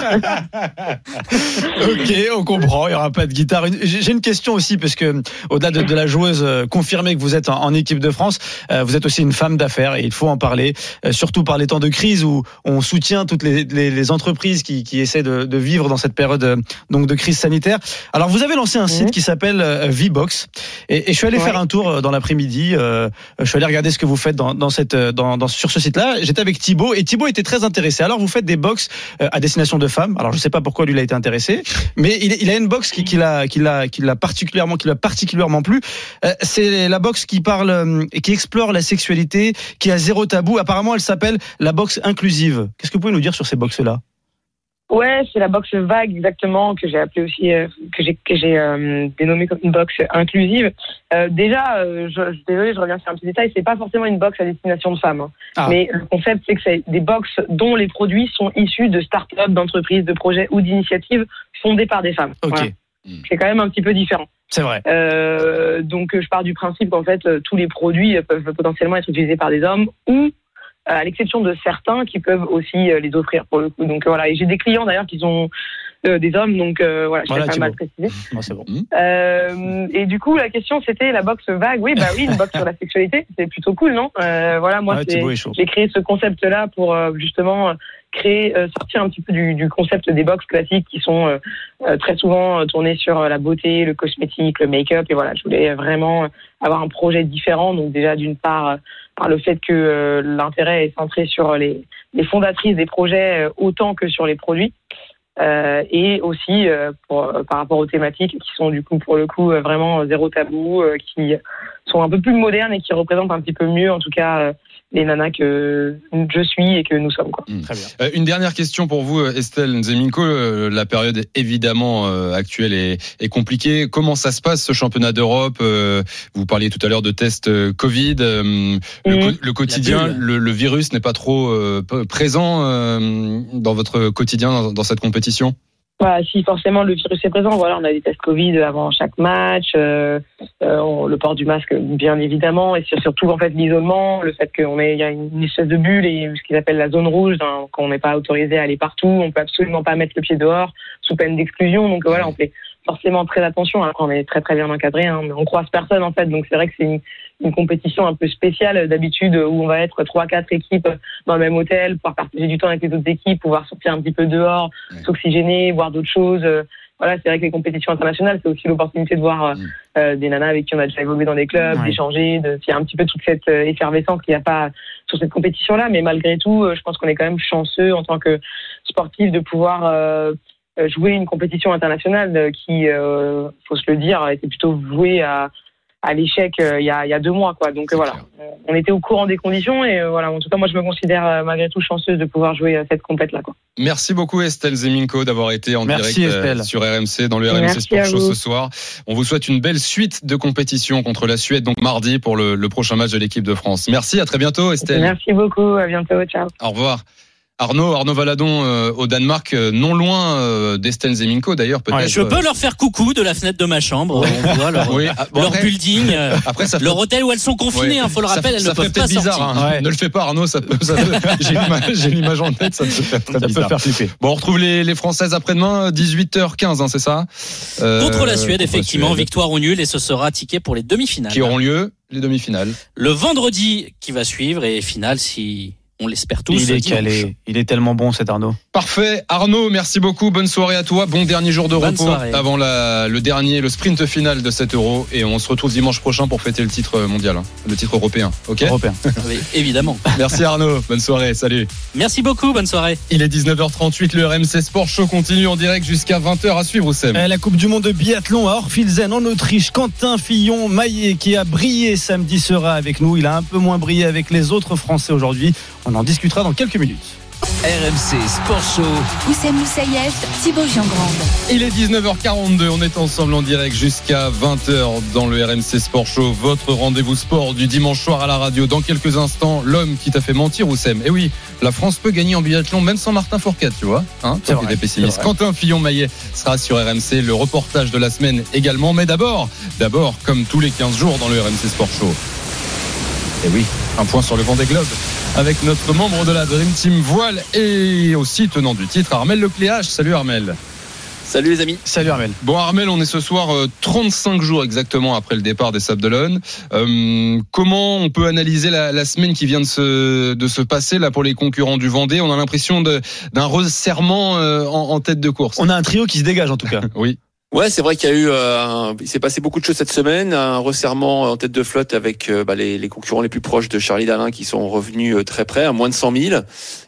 Ok, on comprend. Il y aura pas de guitare. J'ai une question aussi parce que au-delà de, la joueuse euh, confirmée que vous êtes en, équipe de France, euh, vous êtes aussi une femme d'affaires et il faut en parler, euh, surtout par les temps de crise où on soutient toutes les, entreprises qui, qui essaient de, de vivre dans cette période euh, donc de crise sanitaire. Alors vous avez lancé un site Mhm. qui s'appelle euh, Vbox et, et je suis allé Ouais. faire un tour euh, dans l'après-midi. euh, je suis allé regarder ce que vous faites dans, dans cette dans, dans- sur ce site-là. J'étais avec Thibaut et Thibaut était très intéressé. Alors vous faites des box à destination de femmes. Alors je sais pas pourquoi lui il a été intéressé, mais il, il a une box qui, qui l'a qui l'a qui l'a particulièrement qui l'a particulièrement plu. Euh, c'est la box qui parle et qui explore la sexualité, qui a zéro tabou. Apparemment, elle s'appelle la box inclusive. Qu'est-ce que vous pouvez nous dire sur ces box là Ouais, c'est la box vague exactement que j'ai appelée aussi, euh, que j'ai que j'ai euh, dénommée comme une box inclusive. Euh, déjà, euh, je, je, désolé, je reviens sur un petit détail, c'est pas forcément une box à destination de femmes, hein. Ah. mais le concept c'est que c'est des box dont les produits sont issus de start-up, d'entreprises, de projets ou d'initiatives fondées par des femmes. Ok, Voilà. C'est quand même un petit peu différent. c'est vrai. Euh, donc, je pars du principe qu'en fait, tous les produits peuvent potentiellement être utilisés par des hommes ou, à l'exception de certains, qui peuvent aussi euh, les offrir pour le coup. Donc euh, voilà, et j'ai des clients d'ailleurs qui sont euh, des hommes, donc euh, voilà, je Voilà, Thibaut. mal préciser. Bon, c'est bon. Euh, et du coup, la question c'était la box vague. Oui, bah oui, une box sur la sexualité, c'est plutôt cool, non? Euh, Voilà, moi, Ouais, chaud. j'ai créé ce concept-là pour euh, justement créer, euh, sortir un petit peu du, du concept des box classiques qui sont euh, euh, très souvent euh, tournés sur euh, la beauté, le cosmétique, le make-up. Et voilà, je voulais vraiment avoir un projet différent. Donc déjà, d'une part, euh, par le fait que euh, l'intérêt est centré sur les, fondatrices des projets euh, autant que sur les produits. Euh, et aussi euh, pour, euh, par rapport aux thématiques qui sont du coup pour le coup vraiment zéro tabou, euh, qui sont un peu plus modernes et qui représentent un petit peu mieux en tout cas les nanas que je suis et que nous sommes. Quoi. Très bien. Euh, Une dernière question pour vous, euh, Estelle Nzeminko. Euh, La période évidemment euh, actuelle est, est compliquée. Comment ça se passe ce championnat d'Europe Euh, Vous parliez tout à l'heure de tests euh, Covid. Euh, Le, co- le quotidien, le, le virus n'est pas trop euh, présent euh, dans votre quotidien dans, dans cette compétition? Voilà, si forcément le virus est présent, voilà, on a des tests Covid avant chaque match, euh, euh, le port du masque bien évidemment, et surtout en fait l'isolement, le fait qu'on est, il y a une espèce de bulle et ce qu'ils appellent la zone rouge, hein, qu'on n'est pas autorisé à aller partout, on peut absolument pas mettre le pied dehors sous peine d'exclusion, donc voilà, on fait forcément très attention. Après, on est très très bien encadré, hein, mais on croise personne en fait, donc c'est vrai que c'est une, compétition un peu spéciale d'habitude où on va être trois quatre équipes dans le même hôtel, pouvoir partager du temps avec les autres équipes, pouvoir sortir un petit peu dehors, Ouais. s'oxygéner, voir d'autres choses. Euh, Voilà, c'est vrai que les compétitions internationales, c'est aussi l'opportunité de voir euh, Mm. euh, des nanas avec qui on a déjà évolué dans des clubs, Ouais. d'échanger, de il y a un petit peu toute cette euh, effervescence qu'il n'y a pas sur cette compétition-là. Mais malgré tout, euh, je pense qu'on est quand même chanceux en tant que sportif de pouvoir euh, euh, jouer une compétition internationale euh, qui, euh, faut se le dire, était plutôt vouée à à l'échec euh, il y, a, il y a deux mois quoi donc euh, voilà clair. Euh, on était au courant des conditions et euh, voilà en tout cas moi je me considère euh, malgré tout chanceuse de pouvoir jouer euh, cette compète là quoi Merci beaucoup Estelle Zeminko d'avoir été en Merci, direct Estelle. sur RMC dans le RMC Merci Sport Show ce soir. On vous souhaite une belle suite de compétitions contre la Suède donc mardi pour le, le prochain match de l'équipe de France. Merci, à très bientôt Estelle. merci beaucoup à bientôt ciao Au revoir. Arnaud, Arnaud Valadon euh, au Danemark, euh, non loin euh, d'Esten Zeminko d'ailleurs peut-être. Ouais, Je peux leur faire coucou de la fenêtre de ma chambre. On voit leur, Oui, bon, leur après- building, euh, Après ça fait- leur hôtel où elles sont confinées. Ouais. hein, faut le fait- elles ça ne peuvent pas bizarre. sortir. hein. Ouais. Ne le fais pas, Arnaud. Ça peut, ça peut- j'ai l'image, j'ai l'image en tête. Ça peut faire très Ça peut bizarre. faire flipper. Bon, on retrouve les, les Françaises après-demain, 18h15, hein, c'est ça? Euh, Contre la Suède, la effectivement, Suède, victoire ou nul, et ce sera ticket pour les demi-finales. Qui auront lieu les demi-finales. Le vendredi qui va suivre et finale si on l'espère tous. Il est calé. Il est tellement bon cet Arnaud. Parfait. Arnaud, merci beaucoup. Bonne soirée à toi. Bon dernier jour de Bonne repos soirée. avant la, le dernier, le sprint final de cet euro. Et on se retrouve dimanche prochain pour fêter le titre mondial, hein, le titre européen. Ok? Européen. Oui, évidemment. Merci Arnaud. Bonne soirée. Salut. Merci beaucoup, bonne soirée. Il est 19h38. Le RMC Sport Show continue en direct jusqu'à 20h à suivre, Oussem. Euh, La Coupe du Monde de biathlon à Orfilsen en Autriche. Quentin Fillon Maillet qui a brillé samedi sera avec nous. Il a un peu moins brillé avec les autres Français aujourd'hui. On en discutera dans quelques minutes. RMC Sport Show. Oussem Moussaïef, Thibaut Giangrande. Il est 19h42, on est ensemble en direct jusqu'à 20h dans le RMC Sport Show, votre rendez-vous sport du dimanche soir à la radio. Dans quelques instants, l'homme qui t'a fait mentir, Oussem. Et oui, la France peut gagner en biathlon même sans Martin Fourcade, tu vois. Hein, toi qui pessimiste. Quentin Fillon-Maillet sera sur RMC, le reportage de la semaine également. Mais d'abord, d'abord, comme tous les 15 jours dans le RMC Sport Show. Et oui, un point sur le vent des globes avec notre membre de la Dream Team Voile et aussi tenant du titre, Armel Lecléache. Salut Armel. Salut les amis. Salut Armel. Bon Armel, on est ce soir euh, 35 jours exactement après le départ des Sables d'Olonne. Euh, comment on peut analyser la, la semaine qui vient de se, de se passer là pour les concurrents du Vendée? On a l'impression de- d'un resserrement euh, en, en tête de course. On a un trio qui se dégage en tout cas. Oui. Ouais, c'est vrai qu'il y a eu, euh, il s'est passé beaucoup de choses cette semaine, un resserrement en tête de flotte avec euh, bah, les, concurrents les plus proches de Charlie Dalin qui sont revenus euh, très près, à moins de 100 000,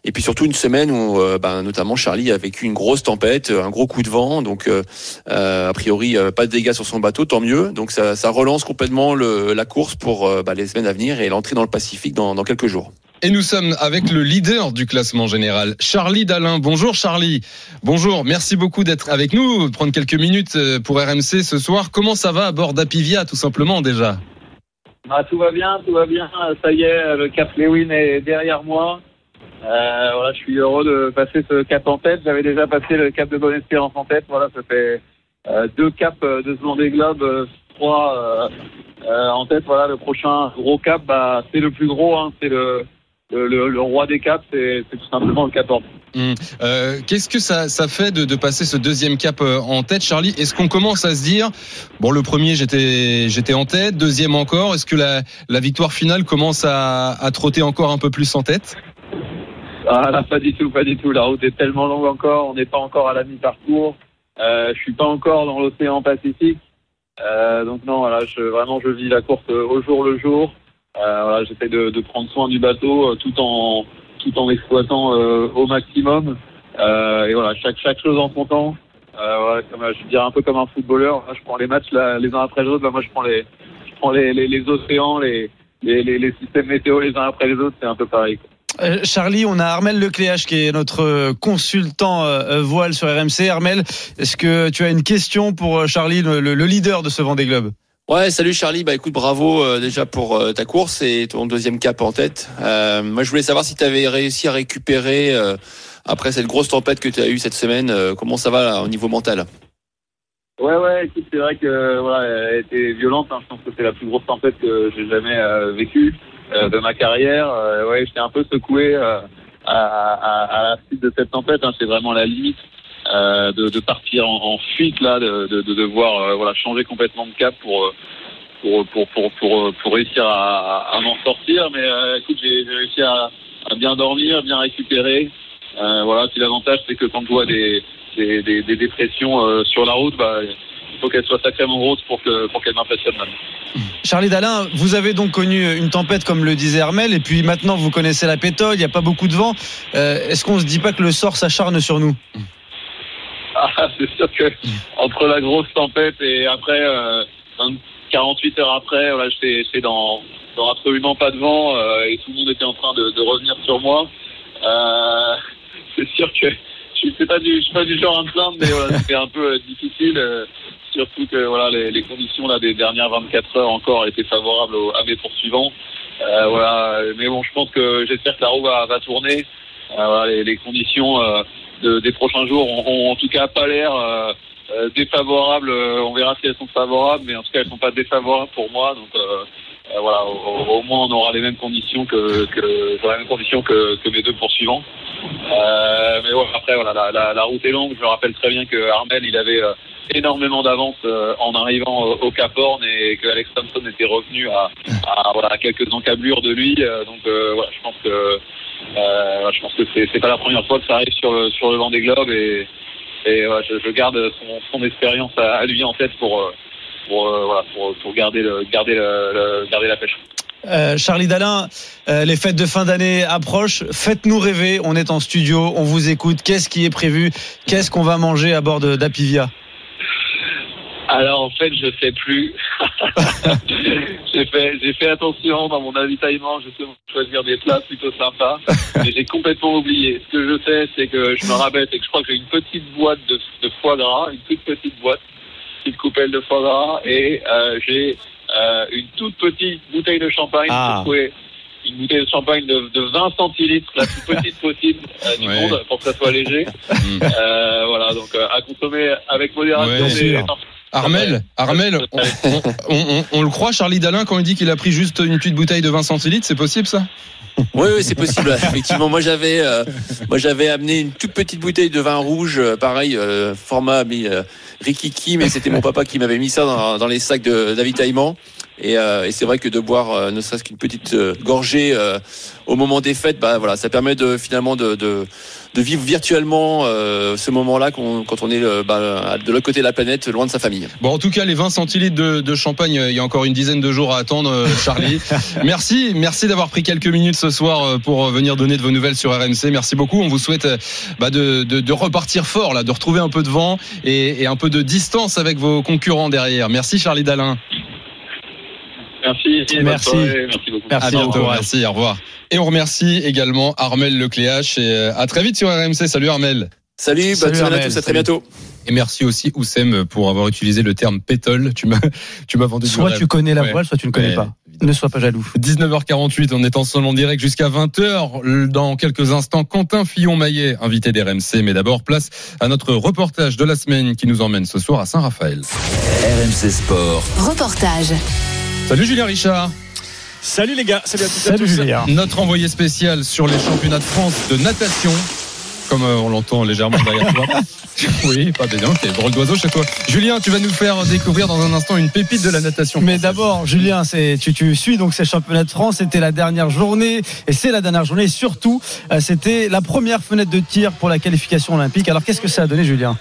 et puis surtout une semaine où, euh, bah, notamment Charlie a vécu une grosse tempête, un gros coup de vent, donc a priori pas de dégâts sur son bateau, tant mieux. Donc ça, relance complètement le, la course pour bah, les semaines à venir et l'entrée dans le Pacifique dans quelques jours. Et nous sommes avec le leader du classement général, Charlie Dalin. Bonjour Charlie. Bonjour, merci beaucoup d'être avec nous, prendre quelques minutes euh, pour RMC ce soir. Comment ça va à bord d'Apivia tout simplement déjà? Ah, tout va bien, tout va bien. Ça y est, le Cap Lewin est derrière moi. Euh, voilà, je suis heureux de passer ce cap en tête. J'avais déjà passé le cap de Bonne-Espérance en tête. Voilà, ça fait euh, deux caps de ce Vendée Globe, euh, trois en tête. Voilà, le prochain gros cap, bah, c'est le plus gros. Hein, c'est le, le, le- le roi des caps, c'est tout simplement le 14. Hum. Euh, Qu'est-ce que ça, ça fait de, de passer ce deuxième cap euh, en tête, Charlie? Est-ce qu'on commence à se dire, bon, le premier j'étais j'étais en tête, deuxième encore. Est-ce que la, la victoire finale commence à, à trotter encore un peu plus en tête? Ah là, pas du tout, pas du tout. La route est tellement longue encore. On n'est pas encore à la mi-parcours. Euh, je suis pas encore dans l'océan Pacifique. Euh, donc non, voilà, je, vraiment, je vis la course euh, au jour le jour. Euh, voilà, j'essaie de, de prendre soin du bateau euh, tout en tout en exploitant euh, au maximum. Et voilà, chaque chaque chose en son temps. Voilà, comme, je dirais un peu comme un footballeur. Je prends les matchs là, les uns après les autres. Bah, moi, je prends les je prends les, les, les océans, les, les, les, les systèmes météo les uns après les autres. C'est un peu pareil. Euh, Charlie, on a Armel Lecléache qui est notre consultant voile sur RMC. Armel, est-ce que tu as une question pour Charlie, le- le leader de ce Vendée Globe? Ouais, salut Charlie. Bah écoute, bravo euh, déjà pour euh, ta course et ton deuxième cap en tête. Euh, moi, je voulais savoir si tu avais réussi à récupérer après cette grosse tempête que tu as eue cette semaine. comment ça va au niveau mental? Ouais, ouais, écoute, c'est vrai que voilà, elle était violente. hein. Je pense que c'est la plus grosse tempête que j'ai jamais vécue de ma carrière. Ouais, j'étais un peu secoué à la suite de cette tempête. Hein. C'est vraiment la limite euh, de, partir en, fuite là, de, de, de devoir euh, voilà changer complètement de cap pour euh, pour pour pour pour, réussir à, à m'en sortir. Mais écoute, j'ai réussi à, bien dormir, bien récupérer. Voilà, puis l'avantage c'est que quand tu vois des des, des, dépressions sur la route, bah, il faut qu'elle soit sacrément grosse pour que pour qu'elle m'impressionne. Charlie Dalin, vous avez donc connu une tempête comme le disait Armel, et puis maintenant vous connaissez la pétole, il n'y a pas beaucoup de vent. Est-ce qu'on se dit pas que le sort s'acharne sur nous? Ah, c'est sûr que entre la grosse tempête et après, euh, 20 48 heures après, voilà, j'étais dans, absolument pas de vent euh, et tout le monde était en train de, revenir sur moi. Euh, c'est sûr que je suis pas du suis pas du genre à me plaindre, mais voilà, c'était un peu euh, difficile. euh, surtout que voilà les, conditions des dernières 24 heures encore étaient favorables au- à mes poursuivants. Euh, voilà, mais bon, je pense que j'espère que la roue va, tourner. Euh, voilà, les, conditions euh, de- des prochains jours ont, en tout cas pas l'air euh, euh, défavorables. Euh, On verra si elles sont favorables, mais en tout cas elles sont pas défavorables pour moi. Donc euh, voilà, au, moins on aura les mêmes conditions que, les mêmes conditions que, mes deux poursuivants. Mais ouais, après voilà, la, route est longue. Je me rappelle très bien que Armel il avait énormément d'avance en arrivant au, Cap Horn et que Alex Thompson était revenu à, quelques encablures de lui. Donc voilà, je pense que euh, je pense que c'est pas la première fois que ça arrive sur le sur le vent des globes et, je, garde son, expérience à, lui en tête pour garder la pêche. Euh, Charlie Dalin, euh, les fêtes de fin d'année approchent. Faites-nous rêver. On est en studio, on vous écoute. Qu'est-ce qui est prévu? Qu'est-ce qu'on va manger à bord d'Apivia? Alors en fait, je sais plus. j'ai fait, j'ai fait attention dans mon avitaillement justement choisir des plats plutôt sympas, mais j'ai complètement oublié. Ce que je sais, c'est que je me rappelle, c'est que je crois que j'ai une petite boîte de, de foie gras, une toute petite boîte, petite coupelle de foie gras, et euh, j'ai euh, une toute petite bouteille de champagne. Ah. Une bouteille de champagne de, de 20 centilitres, la plus petite possible euh, du Ouais. monde, pour que ça soit léger. Mm. Euh, voilà, donc euh, à consommer avec modération. Ouais. Armel, Armel, on, on- on- on le croit, Charlie Dalin, quand il dit qu'il a pris juste une petite bouteille de 20 centilitres, c'est possible ça? Oui, oui, c'est possible. Effectivement, moi j'avais, euh, moi j'avais amené une toute petite bouteille de vin rouge, euh, pareil, euh, format mais, euh, Rikiki, mais c'était mon papa qui m'avait mis ça dans, dans les sacs de- d'avitaillement. Et, euh, et c'est vrai que de boire, euh, ne serait-ce qu'une petite euh, gorgée euh, au moment des fêtes, bah voilà, ça permet de finalement de, de, de vivre virtuellement euh, ce moment-là quand on est euh, bah, de l'autre côté de la planète, loin de sa famille. Bon, en tout cas, les 20 centilitres de, de champagne, il y a encore une dizaine de jours à attendre, Charlie. merci, merci d'avoir pris quelques minutes ce soir pour venir donner de vos nouvelles sur RMC. Merci beaucoup. On vous souhaite bah, de, de, de repartir fort, là, de retrouver un peu de vent et, et un peu de distance avec vos concurrents derrière. Merci, Charlie Dalin. Merci. Merci. Merci beaucoup. Merci, à bientôt. au revoir. Merci, au revoir. Et on remercie également Armel Lecléache et euh, à très vite sur RMC. Salut Armel. Salut, bonne Salut, semaine à Armel, tous, à très bientôt. Et merci aussi Oussem pour avoir utilisé le terme pétole. Tu m'as, tu m'as vendu du Soit rêve. tu connais la Ouais. voile, soit tu ne connais Ouais, pas. Ne sois pas jaloux. 19h48, on est ensemble en direct jusqu'à 20h. Dans quelques instants, Quentin Fillon-Maillet, invité d'RMC. Mais d'abord, place à notre reportage de la semaine qui nous emmène ce soir à Saint-Raphaël. RMC Sport. Reportage. Salut Julien Richard, Salut les gars, salut à toutes et à Salut tous. Julien. notre envoyé spécial sur les championnats de France de natation. Comme euh, on l'entend légèrement derrière toi. oui, pas bien, ok, drôle d'oiseau chez toi. Julien, tu vas nous faire découvrir dans un instant une pépite de la natation. Mais d'abord, Julien, c'est tu, tu suis donc ces championnats de France. C'était la dernière journée et c'est la dernière journée. Et surtout, euh, c'était la première fenêtre de tir pour la qualification olympique. Alors, qu'est-ce que ça a donné, Julien?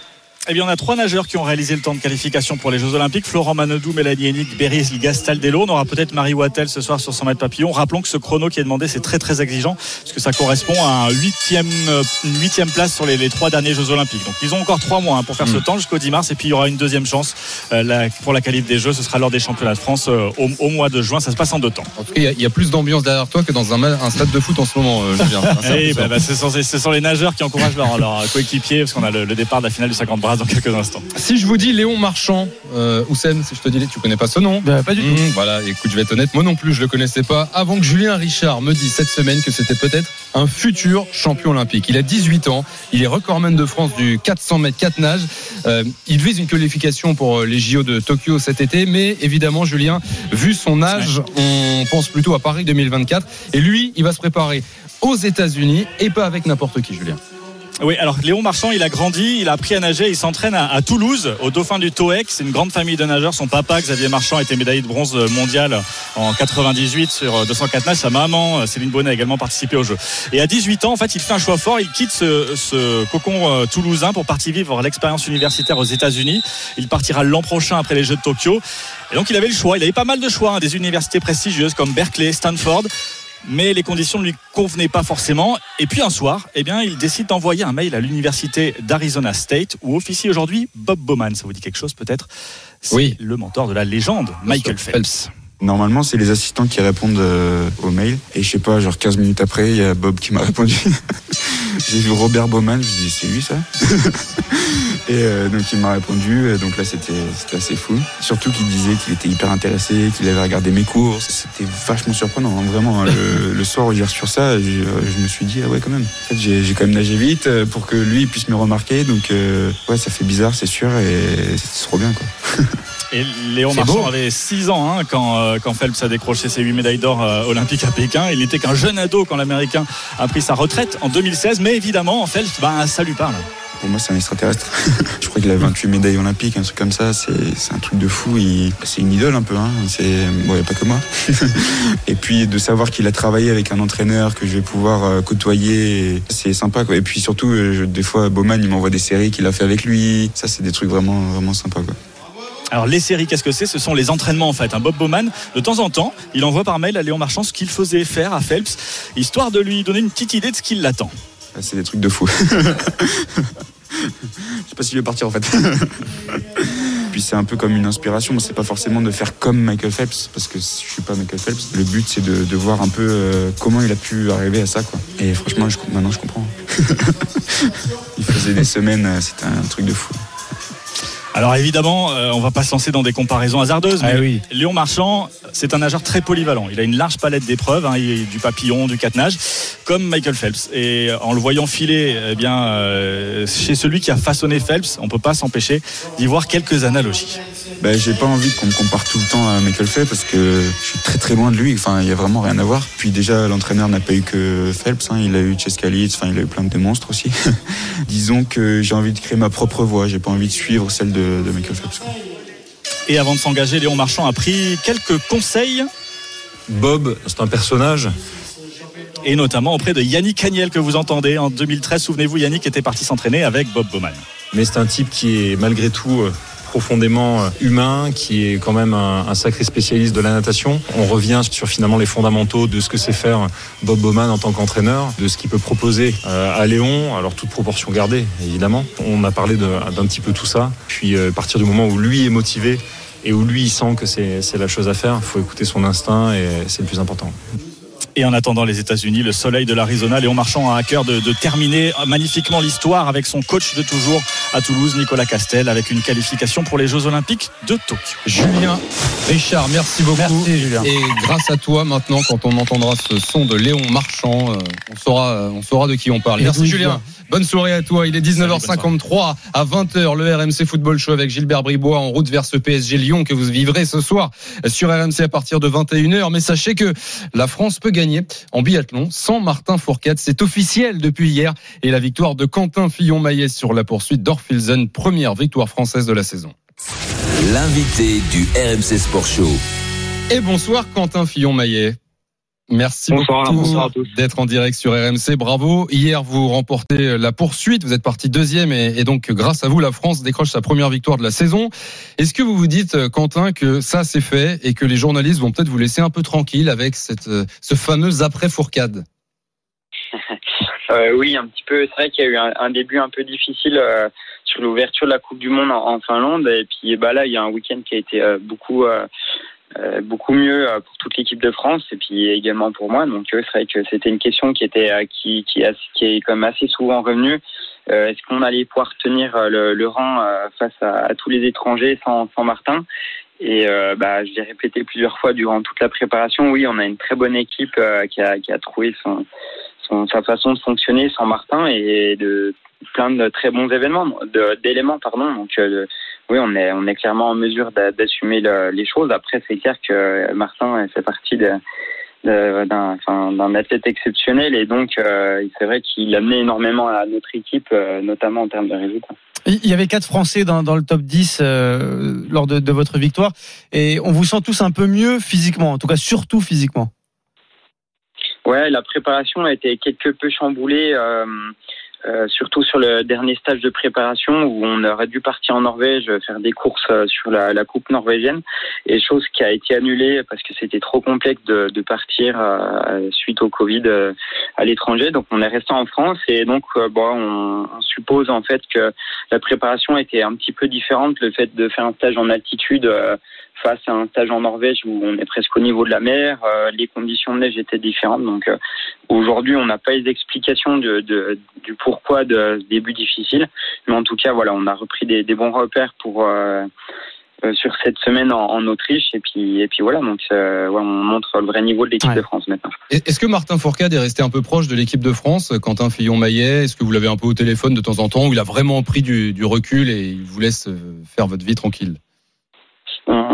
Eh bien, on a trois nageurs qui ont réalisé le temps de qualification pour les Jeux Olympiques. Florent Manodou, Mélanie Hennig, Beris Gastaldello. On aura peut-être Marie Wattel ce soir sur 100 mètres papillon. Rappelons que ce chrono qui est demandé, c'est très très exigeant, parce que ça correspond à un huitième, une huitième place sur les, les trois derniers Jeux Olympiques. Donc, ils ont encore trois mois hein, pour faire ce temps jusqu'au 10 mars. Et puis, il y aura une deuxième chance euh, la- pour la qualif des Jeux. Ce sera lors des championnats de France euh, au, au mois de juin. Ça se passe en deux temps. En tout cas, il y a- il y, a plus d'ambiance derrière toi que dans un, stade de foot en ce moment, euh, Julien. C'est Eh ben, bah, ce, sont, ce sont les nageurs qui encouragent leurs leur coéquipiers, parce qu'on a le, le départ de la finale du 50 bras dans quelques instants. Si je vous dis Léon Marchand, euh, Oussem, si je te dis, tu connais pas ce nom Bah, Pas du tout. Mmh, voilà, écoute, je vais être honnête, moi non plus, je le connaissais pas. Avant que Julien Richard me dise cette semaine que c'était peut-être un futur champion olympique. Il a 18 ans, il est recordman de France du 400 mètres 4 nages. Euh, il vise une qualification pour euh, les JO de Tokyo cet été, mais évidemment, Julien, vu son âge, on pense plutôt à Paris 2024. Et lui, il va se préparer aux États-Unis et pas avec n'importe qui, Julien. Oui, alors Léon Marchand, il a grandi, il a appris à nager, il s'entraîne à, Toulouse, au Dauphin du TOEC. C'est une grande famille de nageurs. Son papa, Xavier Marchand, était médaillé de bronze mondial en 98 sur 204 nages. Sa maman, Céline Bonnet, a également participé au jeu. Et à 18 ans, en fait, il fait un choix fort. Il quitte ce, ce cocon euh, toulousain pour partir vivre l'expérience universitaire aux États-Unis. Il partira l'an prochain après les Jeux de Tokyo. Et donc, il avait le choix. Il avait pas mal de choix, hein, des universités prestigieuses comme Berkeley, Stanford mais les conditions ne lui convenaient pas forcément. Et puis un soir, eh bien, il décide d'envoyer un mail à l'université d'Arizona State où officie aujourd'hui Bob Bowman. Ça vous dit quelque chose peut-être? C'est Oui. le mentor de la légende, Michael Phelps. Normalement, c'est les assistants qui répondent euh, au mail. Et je sais pas, genre 15 minutes après, il y a Bob qui m'a répondu. J'ai vu Robert Bowman, je me dis, c'est lui ça? Et euh, donc il m'a répondu, donc là c'était assez fou. Surtout qu'il disait qu'il était hyper intéressé, qu'il avait regardé mes courses. C'était vachement surprenant, hein, vraiment. Hein. le, soir où j'ai reçu ça, je, me suis dit, ah ouais quand même. En fait, j'ai quand même nagé vite pour que lui puisse me remarquer. Donc ouais, ça fait bizarre, c'est sûr, et c'est trop bien quoi. Et Léon Marchand avait 6 ans hein, quand, quand Phelps a décroché ses 8 médailles d'or olympiques à Pékin. Il n'était qu'un jeune ado quand l'Américain a pris sa retraite en 2016. Mais évidemment, Phelps, bah, ça lui parle. Pour moi, c'est un extraterrestre. je crois qu'il a 28 médailles olympiques, un truc comme ça. C'est un truc de fou. C'est une idole un peu. Hein. C'est bon, y a pas que moi. et puis de savoir qu'il a travaillé avec un entraîneur que je vais pouvoir euh, côtoyer, c'est sympa. Et puis surtout, euh, des fois, Bowman, il m'envoie des séries qu'il a fait avec lui. Ça, c'est des trucs vraiment, vraiment sympas. Alors les séries, qu'est-ce que c'est? Ce sont les entraînements en fait. Un Bob Bowman, de temps en temps, il envoie par mail à Léon Marchand ce qu'il faisait faire à Phelps, histoire de lui donner une petite idée de ce qui l'attend. C'est des trucs de fou. Je sais pas si je vais partir en fait. Puis c'est un peu comme une inspiration. C'est pas forcément de faire comme Michael Phelps parce que je suis pas Michael Phelps. Le but c'est de, voir un peu euh, comment il a pu arriver à ça quoi. Et franchement, maintenant je comprends. il faisait des semaines, euh, c'était un truc de fou. Alors évidemment, euh, on va pas se lancer dans des comparaisons hasardeuses, ah mais Léon Marchand, c'est un nageur très polyvalent. Il a une large palette d'épreuves, hein, du papillon, du quatre comme Michael Phelps. Et en le voyant filer, eh euh, chez celui qui a façonné Phelps, on peut pas s'empêcher d'y voir quelques analogies. Ben, j'ai pas envie qu'on me compare tout le temps à Michael Phelps parce que je suis très très loin de lui. Enfin, il y a vraiment rien à voir. Puis déjà, l'entraîneur n'a pas eu que Phelps. Hein. Il a eu Chescalitz. Il a eu plein de monstres aussi. Disons que j'ai envie de créer ma propre voie. J'ai pas envie de suivre celle de, Michael Phelps. Et avant de s'engager, Léon Marchand a pris quelques conseils. Bob, c'est un personnage et notamment auprès de Yannick Cagniel que vous entendez en 2013. Souvenez-vous, Yannick était parti s'entraîner avec Bob Bowman. Mais c'est un type qui est malgré tout euh, profondément euh, humain, qui est quand même un, sacré spécialiste de la natation. On revient sur finalement les fondamentaux de ce que c'est faire Bob Bowman en tant qu'entraîneur, de ce qu'il peut proposer euh, à Léon, alors toute proportion gardée évidemment. On a parlé d'un petit peu tout ça, puis à partir du moment où lui est motivé et où lui il sent que c'est la chose à faire, il faut écouter son instinct et c'est le plus important. Et en attendant les États-Unis, le soleil de l'Arizona, Léon Marchand a à cœur de, terminer magnifiquement l'histoire avec son coach de toujours à Toulouse, Nicolas Castel, avec une qualification pour les Jeux Olympiques de Tokyo. Julien Richard, merci beaucoup. Merci, Julien. Et grâce à toi, maintenant, quand on entendra ce son de Léon Marchand, euh, on saura, on saura de qui on parle. Merci, Julien. Bonne soirée à toi. Il est 19h53 à 20h le RMC Football Show avec Gilbert Bribois en route vers ce PSG Lyon que vous vivrez ce soir sur RMC à partir de 21h. Mais sachez que la France peut gagner en biathlon sans Martin Fourcade. C'est officiel depuis hier et la victoire de Quentin Fillon-Maillet sur la poursuite d'Orfilzen, première victoire française de la saison. L'invité du RMC Sport Show. Et bonsoir Quentin Fillon-Maillet. Merci beaucoup d'être en direct sur RMC. Bravo. Hier, vous remportez la poursuite. Vous êtes parti deuxième et, donc, grâce à vous, la France décroche sa première victoire de la saison. Est-ce que vous vous dites, Quentin, que ça c'est fait et que les journalistes vont peut-être vous laisser un peu tranquille avec cette, ce fameux après-fourcade? Euh, Oui, un petit peu. C'est vrai qu'il y a eu un, début un peu difficile euh, sur l'ouverture de la Coupe du Monde en, Finlande. Et puis bah là, il y a un week-end qui a été euh, beaucoup euh, beaucoup mieux euh, pour toute l'équipe de France et puis également pour moi. Donc euh, c'est vrai que c'était une question qui était qui qui, qui est comme assez souvent revenue. Est-ce qu'on allait pouvoir tenir le, rang face à, tous les étrangers sans, sans Martin? Et bah, je l'ai répété plusieurs fois durant toute la préparation. Oui, on a une très bonne équipe qui, a, qui a trouvé son, sa façon de fonctionner sans Martin et de plein de très bons événements, d'éléments, pardon. Donc, euh, oui, on est, on est clairement en mesure d'assumer les choses. Après, c'est clair que Martin fait partie d'un athlète exceptionnel et donc euh, c'est vrai qu'il amenait énormément à notre équipe, euh, notamment en termes de résultats. Il y avait quatre Français dans, le top 10 lors de, de, votre victoire et on vous sent tous un peu mieux physiquement, en tout cas surtout physiquement. Ouais, la préparation a été quelque peu chamboulée. Euh, surtout sur le dernier stage de préparation où on aurait dû partir en Norvège faire des courses euh, sur la, coupe norvégienne et chose qui a été annulée parce que c'était trop complexe de, de partir euh, suite au Covid à l'étranger donc on est resté en France et donc bon on, on, suppose en fait que la préparation était un petit peu différente le fait de faire un stage en altitude face à un stage en Norvège où on est presque au niveau de la mer. Euh, les conditions de neige étaient différentes. Donc euh, aujourd'hui, on n'a pas les explications de, de- du pourquoi de ce début difficile. Mais en tout cas, voilà, on a repris des, des bons repères pour euh, sur cette semaine en, en Autriche. Et puis, et puis voilà, donc ouais, on montre le vrai niveau de l'équipe de France maintenant. Est- Est-ce que Martin Fourcade est resté un peu proche de l'équipe de France Quentin Fillon-Maillet, est-ce que vous l'avez un peu au téléphone de temps en temps ou il a vraiment pris du, du recul et il vous laisse faire votre vie tranquille?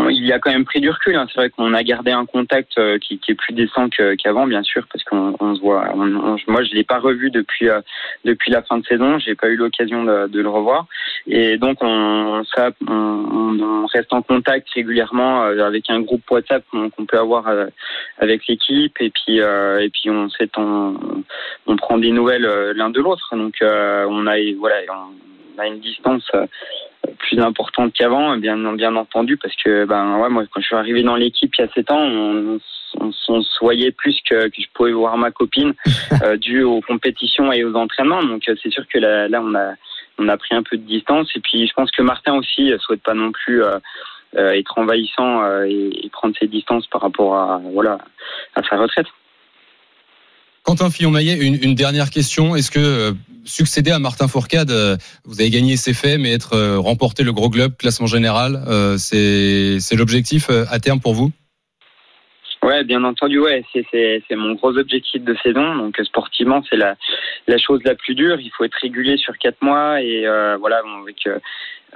Il a quand même pris du recul. hein. C'est vrai qu'on a gardé un contact euh, qui, qui est plus décent qu'avant, bien sûr, parce qu'on on se voit. on- moi, je l'ai pas revu depuis euh, depuis la fin de saison. J'ai pas eu l'occasion de, de le revoir. Et donc, on, ça, on, reste en contact régulièrement euh, avec un groupe WhatsApp qu'on peut avoir euh, avec l'équipe. Et puis euh, et puis on s'est on, prend des nouvelles l'un de l'autre. Donc, on a voilà, a une distance. euh, plus importante qu'avant, bien, bien entendu, parce que ben ouais, moi quand je suis arrivé dans l'équipe il y a 7 ans, on, on, on se voyait plus que, que je pouvais voir ma copine, euh, dû aux compétitions et aux entraînements. Donc euh, c'est sûr que là, là on a on a pris un peu de distance. Et puis je pense que Martin aussi euh, souhaite pas non plus euh, euh, être envahissant et, et prendre ses distances par rapport à voilà à sa retraite. Quentin Fillon-Maillet, une, une dernière question. Est-ce que euh, succéder à Martin Fourcade, euh, vous avez gagné c'est fait, mais être euh, remporter le gros globe, classement général, c'est l'objectif à terme pour vous? Ouais, bien entendu, ouais, c'est mon gros objectif de saison. Donc sportivement, c'est la chose la plus dure. Il faut être régulier sur quatre mois et voilà, avec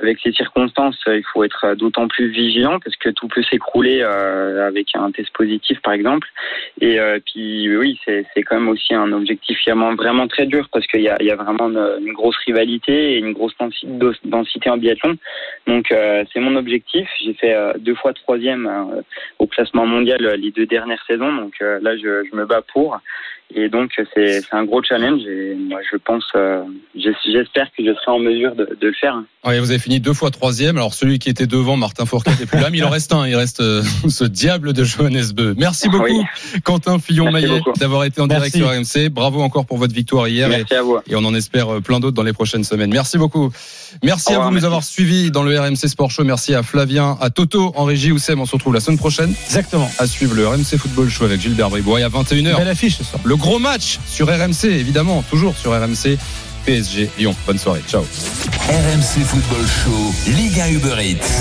avec ces circonstances, euh, il faut être d'autant plus vigilant parce que tout peut s'écrouler euh, avec un test positif, par exemple. Et euh, puis oui, c'est c'est quand même aussi un objectif vraiment vraiment très dur parce qu'il y a il y a vraiment une, grosse rivalité et une grosse densi- densité en biathlon. Donc euh, c'est mon objectif. J'ai fait euh, deux fois troisième euh, au classement mondial euh, les deux dernières saisons. Donc euh, là, je, je me bats pour. Et donc c'est c'est un gros challenge. Et moi, je pense, euh, j'es- j'espère que je serai en mesure de, de le faire. Ouais, vous avez fini deux fois troisième. Alors celui qui était devant, Martin Fourcade, n'est plus là, mais il en reste un. Il reste euh, ce diable de Johannes Beu. Merci beaucoup, Oui. Quentin Fillon-Maillet, d'avoir été en direct Merci. sur RMC. Bravo encore pour votre victoire hier. Merci et, à vous. et on en espère euh, plein d'autres dans les prochaines semaines. Merci beaucoup. Merci Au à revoir, vous de nous avoir suivis dans le RMC Sport Show. Merci à Flavien, à Toto en régie. Oussem, on se retrouve la semaine prochaine. Exactement. À suivre le RMC Football Show avec Gilbert Bribois à 21h. Belle affiche ce soir. Le gros match sur RMC, évidemment, toujours sur RMC. PSG Lyon. Bonne soirée. Ciao. RMC Football Show, Ligue 1 Uber Eats.